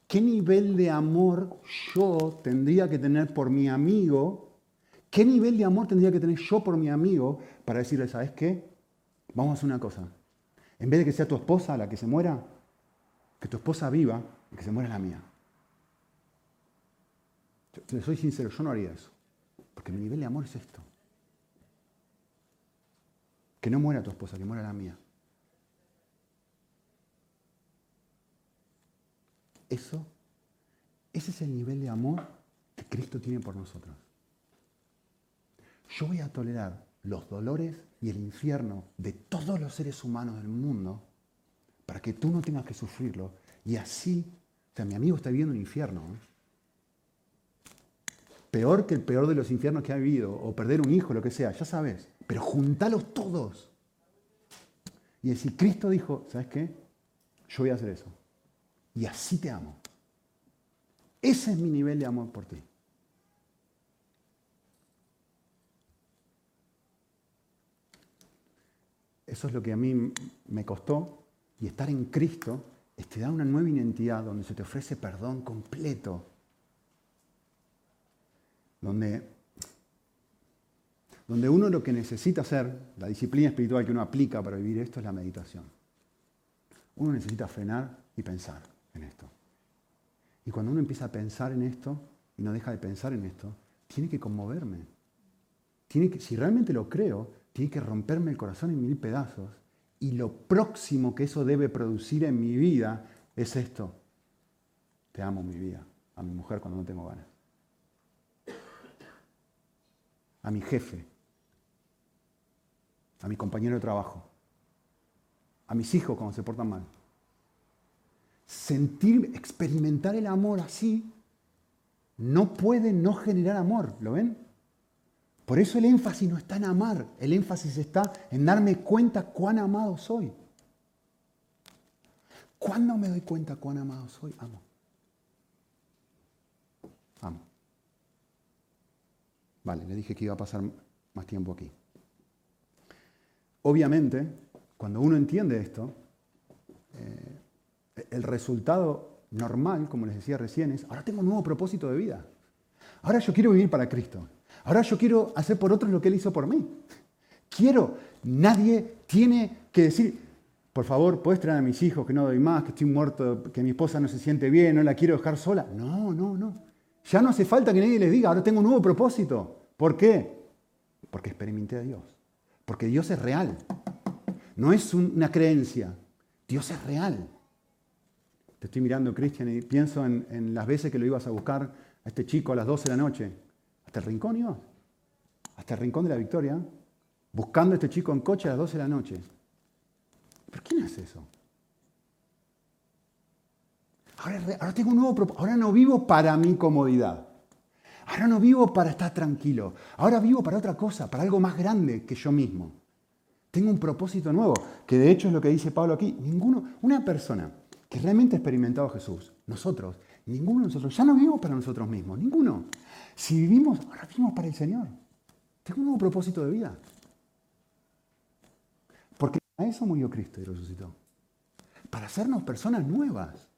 Speaker 1: ¿qué nivel de amor yo tendría que tener por mi amigo? ¿Qué nivel de amor tendría que tener yo por mi amigo para decirle, ¿sabes qué? Vamos a hacer una cosa. En vez de que sea tu esposa la que se muera, que tu esposa viva y que se muera la mía. Yo, le soy sincero, yo no haría eso. Porque mi nivel de amor es esto. Que no muera tu esposa, que muera la mía. Eso, ese es el nivel de amor que Cristo tiene por nosotros. Yo voy a tolerar los dolores y el infierno de todos los seres humanos del mundo para que tú no tengas que sufrirlo y así, o sea, mi amigo está viviendo un infierno. Peor que el peor de los infiernos que ha vivido, o perder un hijo, lo que sea, ya sabes pero juntalos todos. Y decir, Cristo dijo, ¿sabes qué? Yo voy a hacer eso. Y así te amo. Ese es mi nivel de amor por ti. Eso es lo que a mí me costó. Y estar en Cristo te da una nueva identidad donde se te ofrece perdón completo. Donde donde uno lo que necesita hacer, la disciplina espiritual que uno aplica para vivir esto es la meditación. Uno necesita frenar y pensar en esto. Y cuando uno empieza a pensar en esto y no deja de pensar en esto, tiene que conmoverme. Tiene que, si realmente lo creo, tiene que romperme el corazón en mil pedazos. Y lo próximo que eso debe producir en mi vida es esto. Te amo mi vida, a mi mujer cuando no tengo ganas. A mi jefe a mi compañero de trabajo, a mis hijos cuando se portan mal. Sentir, experimentar el amor así, no puede no generar amor, ¿lo ven? Por eso el énfasis no está en amar, el énfasis está en darme cuenta cuán amado soy. ¿Cuándo me doy cuenta cuán amado soy? Amo. Amo. Vale, le dije que iba a pasar más tiempo aquí. Obviamente, cuando uno entiende esto, eh, el resultado normal, como les decía recién, es, ahora tengo un nuevo propósito de vida. Ahora yo quiero vivir para Cristo. Ahora yo quiero hacer por otros lo que Él hizo por mí. Quiero, nadie tiene que decir, por favor, puedes traer a mis hijos que no doy más, que estoy muerto, que mi esposa no se siente bien, no la quiero dejar sola. No, no, no. Ya no hace falta que nadie les diga, ahora tengo un nuevo propósito. ¿Por qué? Porque experimenté a Dios. Porque Dios es real. No es una creencia. Dios es real. Te estoy mirando, Cristian, y pienso en, las veces que lo ibas a buscar a este chico a las 12 de la noche. Hasta el rincón ibas. Hasta el rincón de la victoria. Buscando a este chico en coche a las 12 de la noche. ¿Por quién hace eso? Ahora, ahora tengo un nuevo propósito. Ahora no vivo para mi comodidad. Ahora no vivo para estar tranquilo. Ahora vivo para otra cosa, para algo más grande que yo mismo. Tengo un propósito nuevo, que de hecho es lo que dice Pablo aquí. Ninguno, una persona que realmente ha experimentado a Jesús, nosotros, ninguno de nosotros, ya no vivimos para nosotros mismos, ninguno. Si vivimos, ahora vivimos para el Señor. Tengo un nuevo propósito de vida. Porque a eso murió Cristo y resucitó. Para hacernos personas nuevas.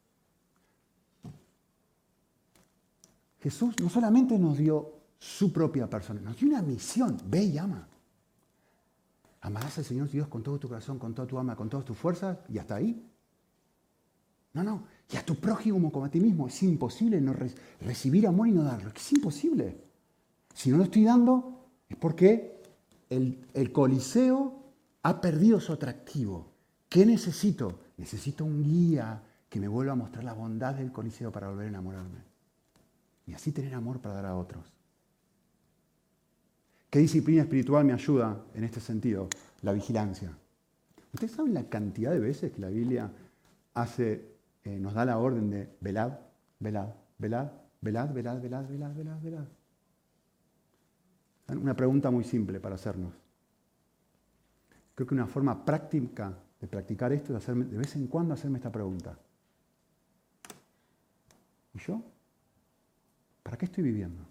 Speaker 1: Jesús no solamente nos dio su propia persona, nos dio una misión, ve y ama. Amarás al Señor Dios con todo tu corazón, con toda tu alma, con todas tus fuerzas y hasta ahí. No, no. Y a tu prójimo como a ti mismo. Es imposible no recibir amor y no darlo. Es imposible. Si no lo estoy dando es porque el, el coliseo ha perdido su atractivo. ¿Qué necesito? Necesito un guía que me vuelva a mostrar la bondad del coliseo para volver a enamorarme y así tener amor para dar a otros. ¿Qué disciplina espiritual me ayuda en este sentido? La vigilancia. ¿Ustedes saben la cantidad de veces que la Biblia hace, eh, nos da la orden de velad, velad, velad, velad, velad, velad, velad, velad, velad? Una pregunta muy simple para hacernos. Creo que una forma práctica de practicar esto es hacerme, de vez en cuando hacerme esta pregunta. ¿Y yo? ¿Para qué estoy viviendo?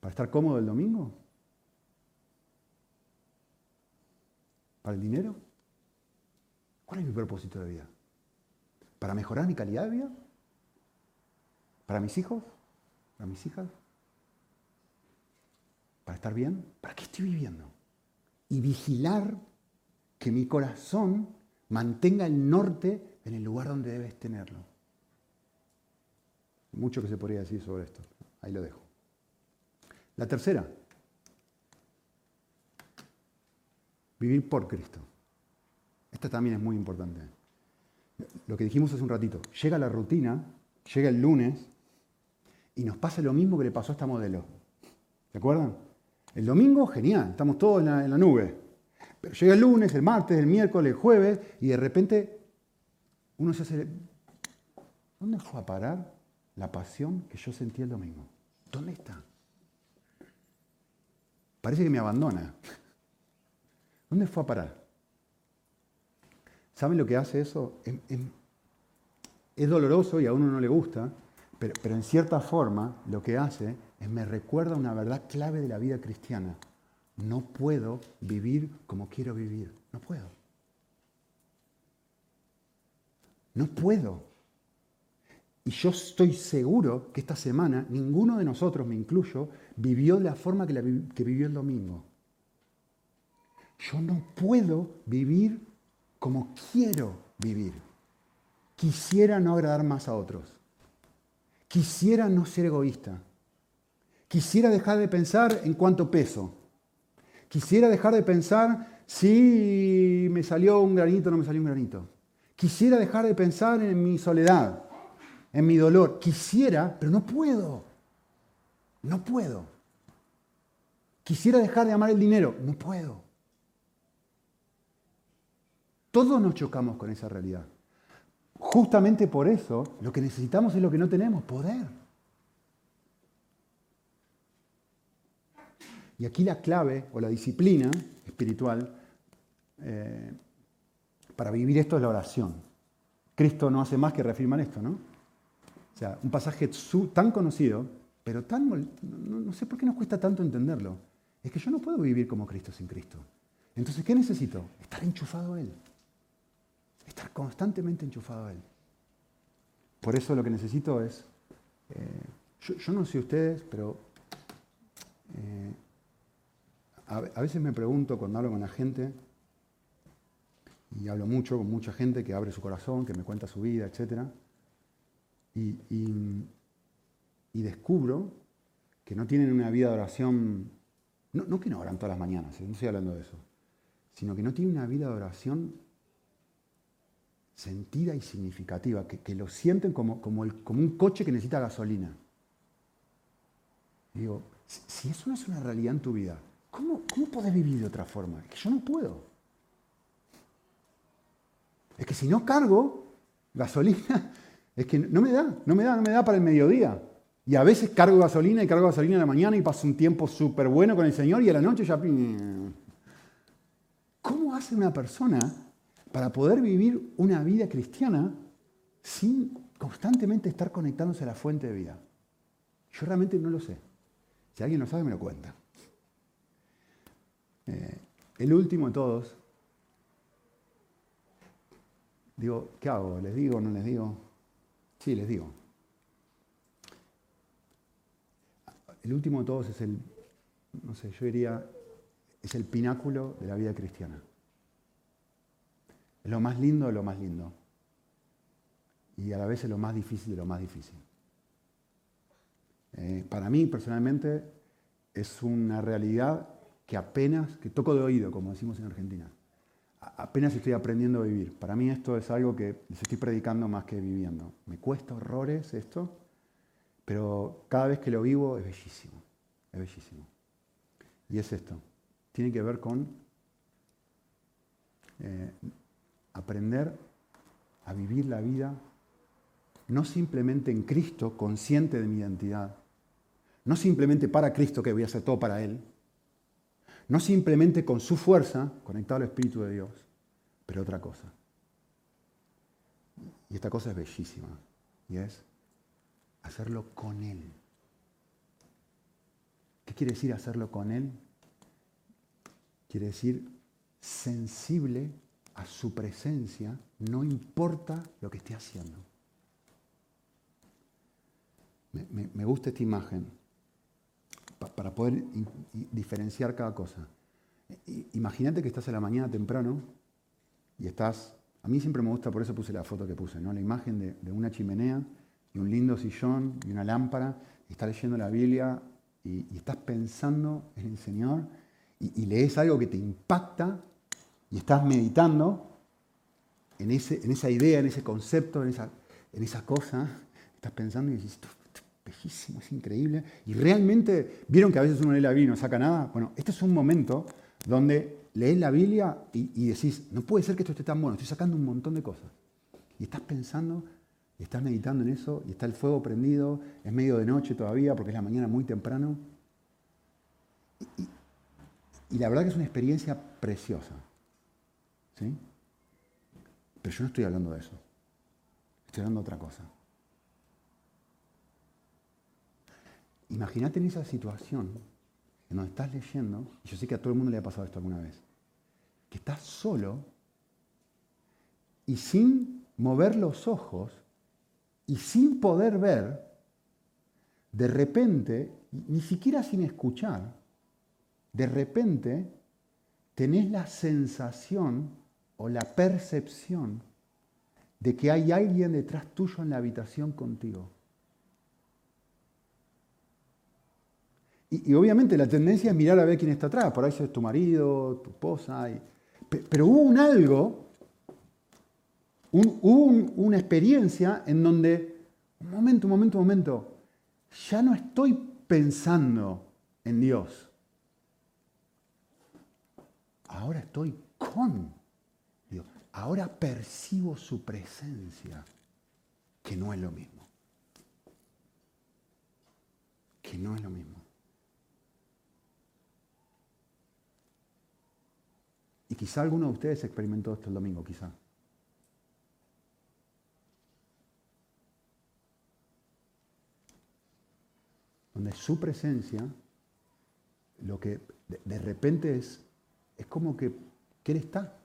Speaker 1: ¿Para estar cómodo el domingo? ¿Para el dinero? ¿Cuál es mi propósito de vida? ¿Para mejorar mi calidad de vida? ¿Para mis hijos? ¿Para mis hijas? ¿Para estar bien? ¿Para qué estoy viviendo? Y vigilar que mi corazón mantenga el norte en el lugar donde debes tenerlo. Mucho que se podría decir sobre esto. Ahí lo dejo. La tercera, vivir por Cristo. Esta también es muy importante. Lo que dijimos hace un ratito, llega la rutina, llega el lunes y nos pasa lo mismo que le pasó a esta modelo. ¿Se acuerdan? El domingo, genial, estamos todos en la, en la nube. Pero llega el lunes, el martes, el miércoles, el jueves y de repente uno se hace... ¿Dónde fue a parar la pasión que yo sentí el domingo? ¿Dónde está? Parece que me abandona. [laughs] ¿Dónde fue a parar? ¿Saben lo que hace eso? Es, doloroso y a uno no le gusta, pero, pero en cierta forma lo que hace es me recuerda una verdad clave de la vida cristiana. No puedo vivir como quiero vivir. No puedo. No puedo. Y yo estoy seguro que esta semana ninguno de nosotros, me incluyo, vivió de la forma que, vivió el domingo. Yo no puedo vivir como quiero vivir. Quisiera no agradar más a otros. Quisiera no ser egoísta. Quisiera dejar de pensar en cuánto peso. Quisiera dejar de pensar si me salió un granito o no me salió un granito. Quisiera dejar de pensar en mi soledad, en mi dolor. Quisiera, pero no puedo. No puedo. Quisiera dejar de amar el dinero. No puedo. Todos nos chocamos con esa realidad. Justamente por eso lo que necesitamos es lo que no tenemos, poder. Y aquí la clave o la disciplina espiritual eh, para vivir esto es la oración. Cristo no hace más que reafirmar esto, ¿no? Sea, un pasaje tan conocido, pero tan... No, sé por qué nos cuesta tanto entenderlo. Es que yo no puedo vivir como Cristo sin Cristo. Entonces, ¿qué necesito? Estar enchufado a Él. Estar constantemente enchufado a Él. Por eso lo que necesito es... Eh, yo, no sé ustedes, pero... Eh, a veces me pregunto cuando hablo con la gente, y hablo mucho con mucha gente que abre su corazón, que me cuenta su vida, etc. Y, descubro que no tienen una vida de oración, no, que no oran todas las mañanas, ¿eh? no estoy hablando de eso, sino que no tienen una vida de oración sentida y significativa, que, lo sienten como, un coche que necesita gasolina. digo, si, eso no es una realidad en tu vida, ¿cómo, cómo podés vivir de otra forma? Es que yo no puedo. Es que si no cargo gasolina, es que no me da, no me da, no me da para el mediodía. Y a veces cargo gasolina y cargo gasolina en la mañana y paso un tiempo súper bueno con el Señor y a la noche ya... ¿Cómo hace una persona para poder vivir una vida cristiana sin constantemente estar conectándose a la fuente de vida? Yo realmente no lo sé. Si alguien lo sabe, me lo cuenta. Eh, el último de todos Digo, ¿qué hago? ¿Les digo o no les digo? Sí, les digo. El último de todos es el, no sé, yo diría, es el pináculo de la vida cristiana. Es lo más lindo de lo más lindo. Y a la vez es lo más difícil de lo más difícil. Eh, para mí, personalmente, es una realidad que apenas, que toco de oído, como decimos en Argentina apenas estoy aprendiendo a vivir. Para mí esto es algo que les estoy predicando más que viviendo. Me cuesta horrores esto, pero cada vez que lo vivo es bellísimo, es bellísimo. Y es esto, tiene que ver con eh, aprender a vivir la vida no simplemente en Cristo, consciente de mi identidad, no simplemente para Cristo que voy a hacer todo para Él, no simplemente con su fuerza, conectado al Espíritu de Dios, pero otra cosa. Y esta cosa es bellísima, y es hacerlo con Él. ¿Qué quiere decir hacerlo con Él? Quiere decir sensible a su presencia, no importa lo que esté haciendo. Me, gusta esta imagen para poder diferenciar cada cosa. Imagínate que estás en la mañana temprano y estás, a mí siempre me gusta, por eso puse la foto que puse, ¿no? la imagen de, una chimenea y un lindo sillón y una lámpara, y estás leyendo la Biblia y, estás pensando en el Señor y, lees algo que te impacta y estás meditando en, ese, en esa idea, en ese concepto, en esa, en esa cosa, estás pensando y dices, esto, es bellísimo, es increíble. Y realmente, ¿vieron que a veces uno lee la Biblia y no saca nada? Bueno, este es un momento donde lees la Biblia y, decís, no puede ser que esto esté tan bueno, estoy sacando un montón de cosas. Y estás pensando, y estás meditando en eso, y está el fuego prendido, es medio de noche todavía, porque es la mañana muy temprano. Y, y la verdad que es una experiencia preciosa. ¿Sí? Pero yo no estoy hablando de eso. Estoy hablando de otra cosa. Imagínate en esa situación en donde estás leyendo, y yo sé que a todo el mundo le ha pasado esto alguna vez, que estás solo y sin mover los ojos y sin poder ver, de repente, ni siquiera sin escuchar, de repente tenés la sensación o la percepción de que hay alguien detrás tuyo en la habitación contigo. Y, obviamente la tendencia es mirar a ver quién está atrás, por ahí es tu marido, tu esposa. pero hubo un algo, hubo una experiencia en donde, un momento, un momento, un momento, ya no estoy pensando en Dios. Ahora estoy con Dios. Ahora percibo su presencia, que no es lo mismo. Que no es lo mismo. Y quizá alguno de ustedes experimentó esto el domingo, quizá. Donde su presencia, lo que de, repente es, es como que, que Él está.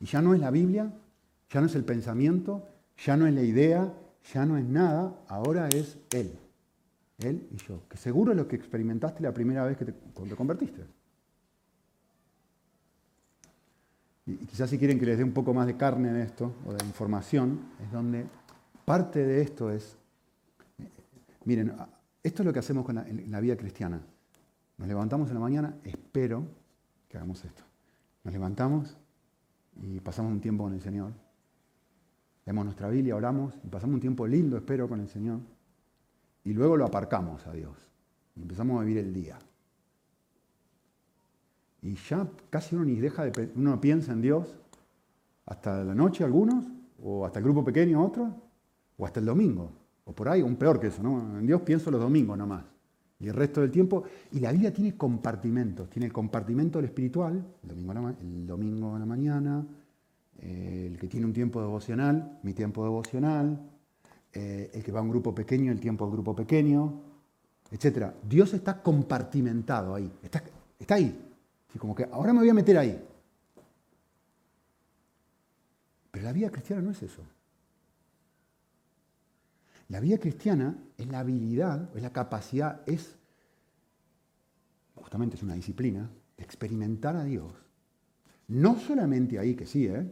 Speaker 1: Y ya no es la Biblia, ya no es el pensamiento, ya no es la idea, ya no es nada, ahora es Él. Él y yo. Que seguro es lo que experimentaste la primera vez que te, convertiste. Y quizás si quieren que les dé un poco más de carne de esto, o de información, es donde parte de esto es, eh, miren, esto es lo que hacemos con en la vida cristiana. Nos levantamos en la mañana, espero que hagamos esto. Nos levantamos y pasamos un tiempo con el Señor. Leemos nuestra Biblia, oramos y pasamos un tiempo lindo, espero, con el Señor. Y luego lo aparcamos a Dios. Y empezamos a vivir el día. Y ya casi uno ni deja de, uno piensa en Dios hasta la noche algunos, o hasta el grupo pequeño otros, o hasta el domingo, o por ahí, un peor que eso, ¿no? En Dios pienso los domingos nomás. Y el resto del tiempo, y la Biblia tiene compartimentos, tiene el compartimento del espiritual, el domingo, el domingo la mañana, eh, el que tiene un tiempo devocional, mi tiempo devocional, eh, el que va a un grupo pequeño, el tiempo del grupo pequeño, etc. Dios está compartimentado ahí, está, está ahí, como que ahora me voy a meter ahí. Pero la vida cristiana no es eso. La vida cristiana es la habilidad, es la capacidad, es, justamente es una disciplina, de experimentar a Dios. No solamente ahí, que sí, ¿eh?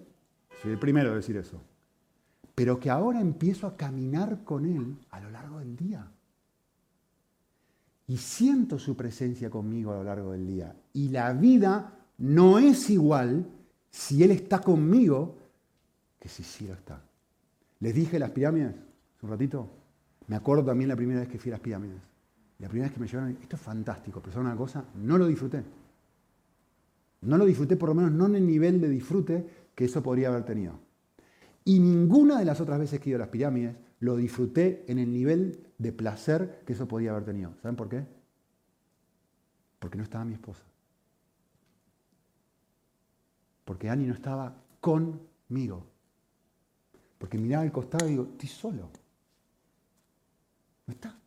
Speaker 1: soy el primero a decir eso, pero que ahora empiezo a caminar con Él a lo largo del día y siento su presencia conmigo a lo largo del día. Y la vida no es igual si Él está conmigo que si sí lo está. Les dije las pirámides hace un ratito. Me acuerdo también la primera vez que fui a las pirámides. La primera vez que me llevaron, esto es fantástico, pero una cosa, no lo disfruté. No lo disfruté, por lo menos no en el nivel de disfrute que eso podría haber tenido. Y ninguna de las otras veces que he ido a las pirámides lo disfruté en el nivel de placer que eso podía haber tenido. ¿Saben por qué? Porque no estaba mi esposa. Porque Ani no estaba conmigo. Porque miraba al costado y digo, estoy solo. No está.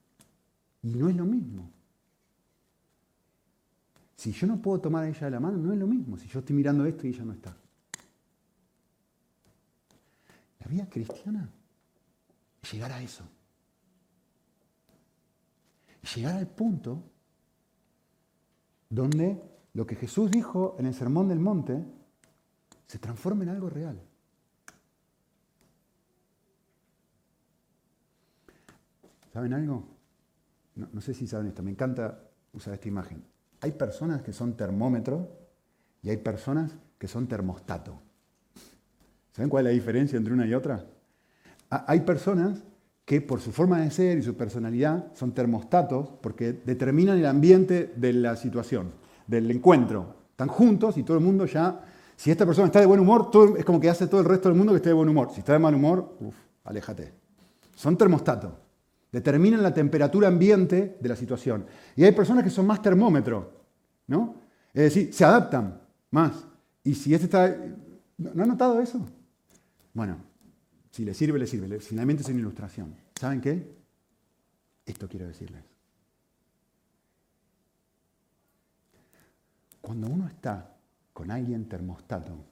Speaker 1: Y no es lo mismo. Si yo no puedo tomar a ella de la mano, no es lo mismo. Si yo estoy mirando esto y ella no está. La vida cristiana llegar a eso. Llegar al punto donde lo que Jesús dijo en el Sermón del Monte se transforma en algo real. ¿Saben algo? No, sé si saben esto, me encanta usar esta imagen. Hay personas que son termómetro y hay personas que son termostato. ¿Saben cuál es la diferencia entre una y otra? Hay personas que por su forma de ser y su personalidad son termostatos porque determinan el ambiente de la situación, del encuentro. Están juntos y todo el mundo ya, si esta persona está de buen humor, es como que hace todo el resto del mundo que esté de buen humor. Si está de mal humor, uff, aléjate. Son termostatos. Determinan la temperatura ambiente de la situación. Y hay personas que son más termómetro, ¿no? Es decir, se adaptan más. Y si este está... ¿No han notado eso? Bueno, si le sirve, le sirve. Finalmente es una ilustración. ¿Saben qué? Esto quiero decirles. Cuando uno está con alguien termostato,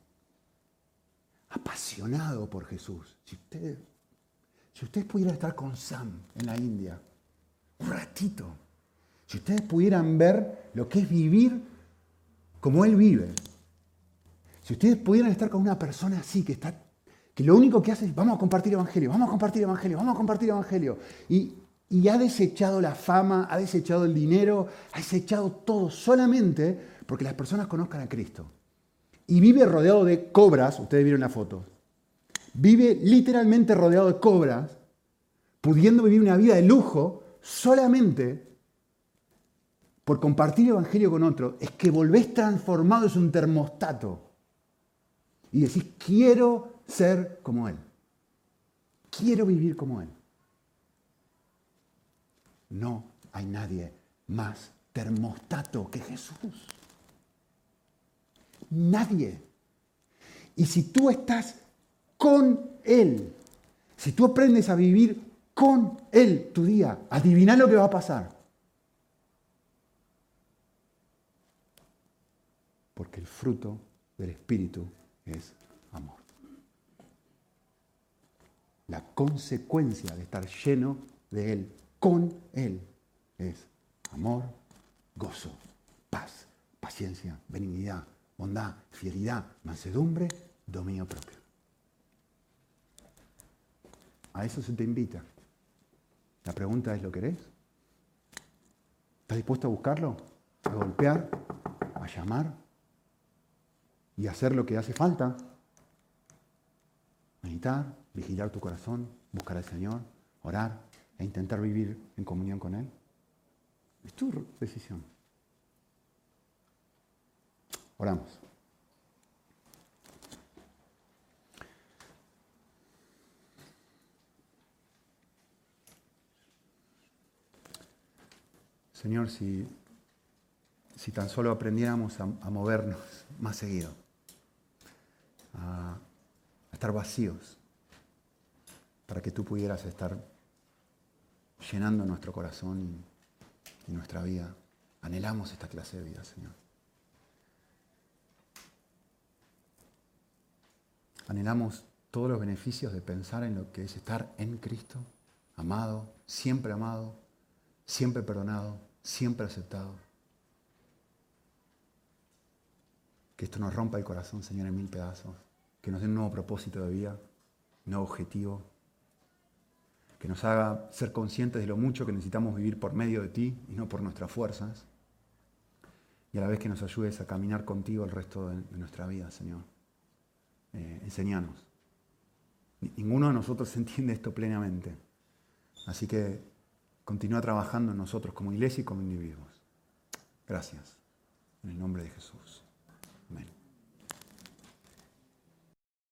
Speaker 1: apasionado por Jesús, si ustedes, si ustedes pudieran estar con Sam en la India, un ratito, si ustedes pudieran ver lo que es vivir como Él vive, si ustedes pudieran estar con una persona así, que está que lo único que hace es, vamos a compartir evangelio, vamos a compartir evangelio, vamos a compartir evangelio. Y, y ha desechado la fama, ha desechado el dinero, ha desechado todo solamente porque las personas conozcan a Cristo. Y vive rodeado de cobras, ustedes vieron la foto, vive literalmente rodeado de cobras, pudiendo vivir una vida de lujo solamente por compartir evangelio con otro, es que volvés transformado en un termostato. Y decís, quiero ser como Él. Quiero vivir como Él. No hay nadie más termostato que Jesús. Nadie. Y si tú estás con Él, si tú aprendes a vivir con Él tu día, adivina lo que va a pasar. Porque el fruto del Espíritu es amor la consecuencia de estar lleno de Él, con Él, es amor, gozo, paz, paciencia, benignidad, bondad, fidelidad, mansedumbre, dominio propio. A eso se te invita. La pregunta es, ¿lo querés? ¿Estás dispuesto a buscarlo? ¿A golpear? ¿A llamar? ¿Y hacer lo que hace falta? Meditar, vigilar tu corazón, buscar al Señor, orar e intentar vivir en comunión con Él. Es tu decisión. Oramos. Señor, si, si tan solo aprendiéramos a, a movernos más seguido, a, estar vacíos, para que tú pudieras estar llenando nuestro corazón y, nuestra vida. Anhelamos esta clase de vida, Señor. Anhelamos todos los beneficios de pensar en lo que es estar en Cristo, amado, siempre amado, siempre perdonado, siempre aceptado. Que esto nos rompa el corazón, Señor, en mil pedazos. Que nos dé un nuevo propósito de vida, un nuevo objetivo, que nos haga ser conscientes de lo mucho que necesitamos vivir por medio de ti y no por nuestras fuerzas, y a la vez que nos ayudes a caminar contigo el resto de, nuestra vida, Señor. Eh, enseñanos. Ninguno de nosotros [laughs] entiende esto plenamente, así que continúa trabajando en nosotros como iglesia y como individuos. Gracias. En el nombre de Jesús.